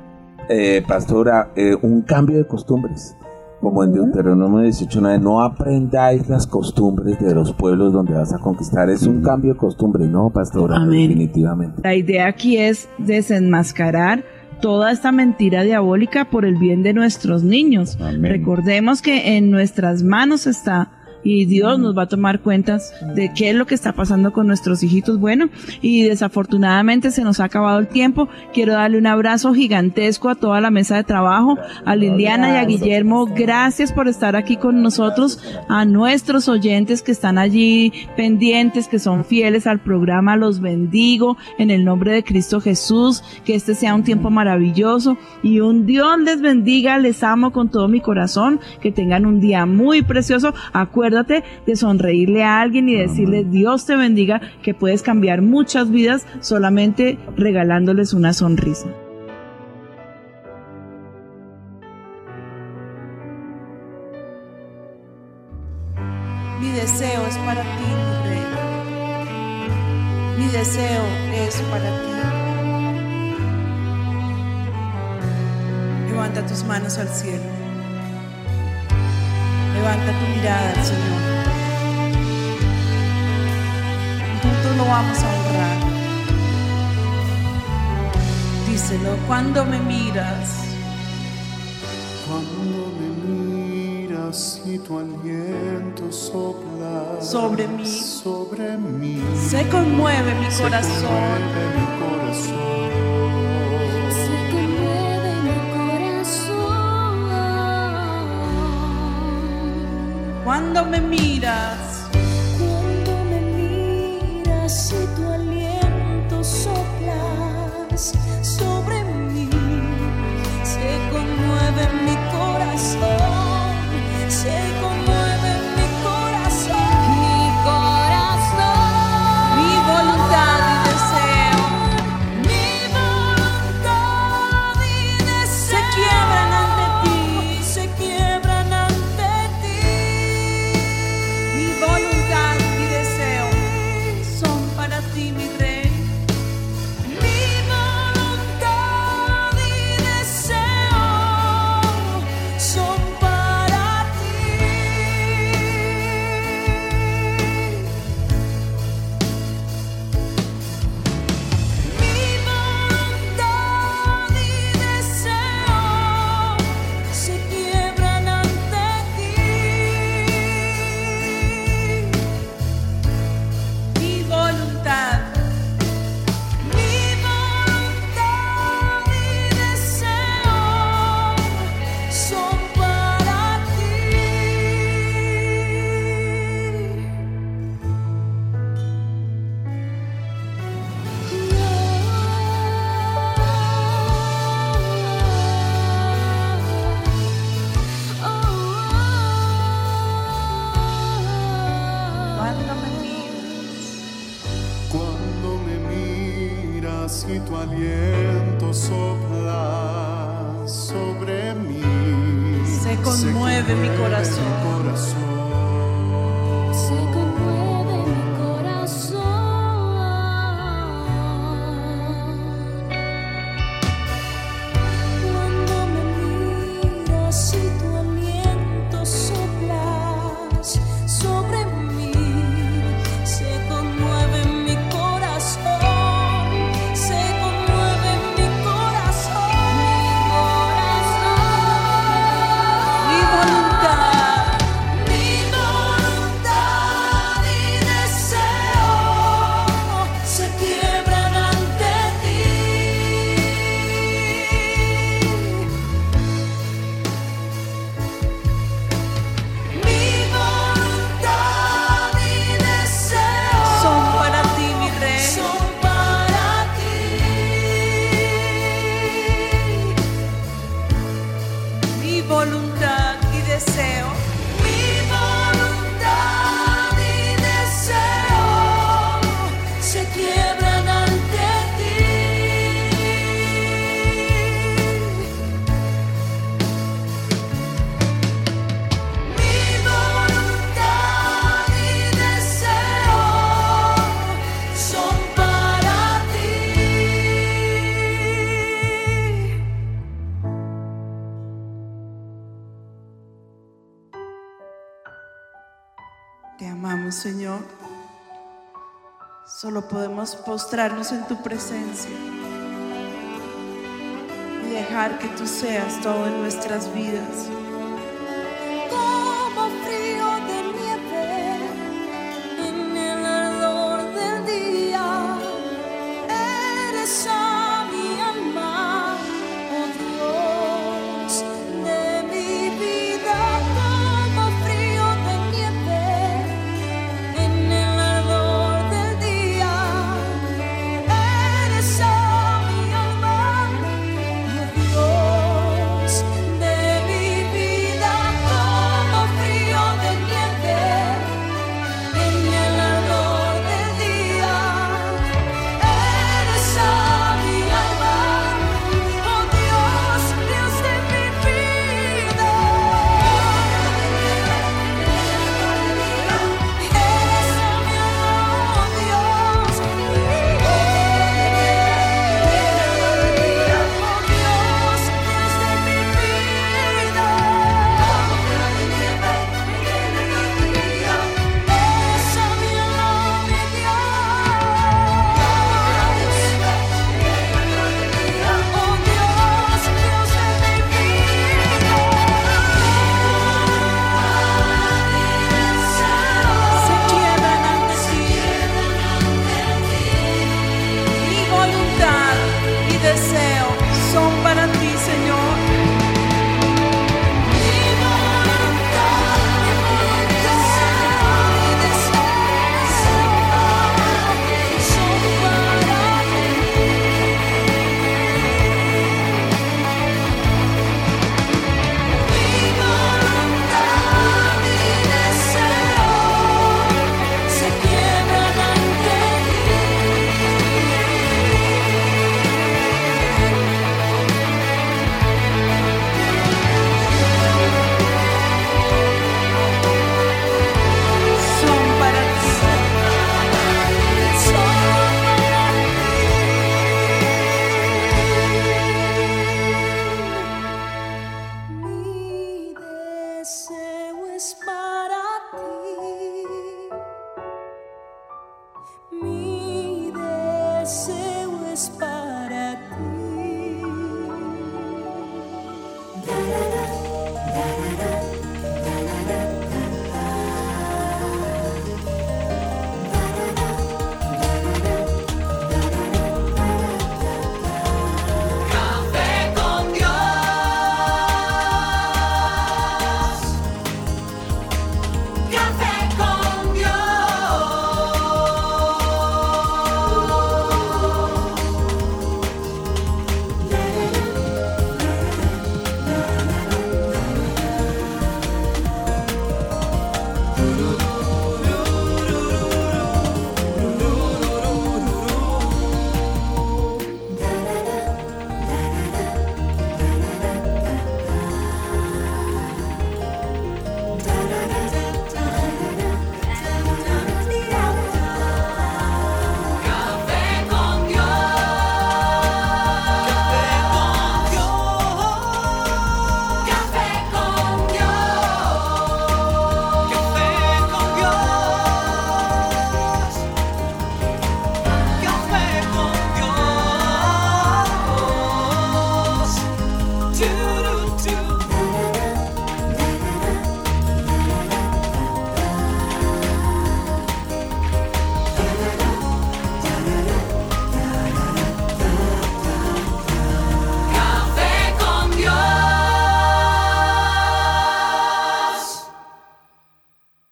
Eh, pastora, un cambio de costumbres. Como en Deuteronomio 18.9, no aprendáis las costumbres de los pueblos donde vas a conquistar. Es un cambio de costumbre, ¿no, pastora? Amén. Definitivamente. La idea aquí es desenmascarar toda esta mentira diabólica por el bien de nuestros niños. Amén. Recordemos que en nuestras manos está y Dios nos va a tomar cuentas de qué es lo que está pasando con nuestros hijitos. Bueno, y desafortunadamente se nos ha acabado el tiempo. Quiero darle un abrazo gigantesco a toda la mesa de trabajo, a Liliana y a Guillermo. Gracias por estar aquí con nosotros, a nuestros oyentes que están allí pendientes, que son fieles al programa. Los bendigo en el nombre de Cristo Jesús. Que este sea un tiempo maravilloso y un Dios les bendiga. Les amo con todo mi corazón. Que tengan un día muy precioso. Acuérdate de sonreírle a alguien y decirle Dios te bendiga, que puedes cambiar muchas vidas solamente regalándoles una sonrisa. Mi deseo es para ti, mi rey. Mi deseo es para ti. Levanta tus manos al cielo. Levanta tu mirada al Señor. Juntos lo vamos a honrar. Díselo, cuando me miras, Cuando me miras y tu aliento sopla Sobre mí. sobre mí, se conmueve mi se corazón. conmueve mi corazón. Cuando me miras, Solo podemos postrarnos en tu presencia y dejar que tú seas todo en nuestras vidas.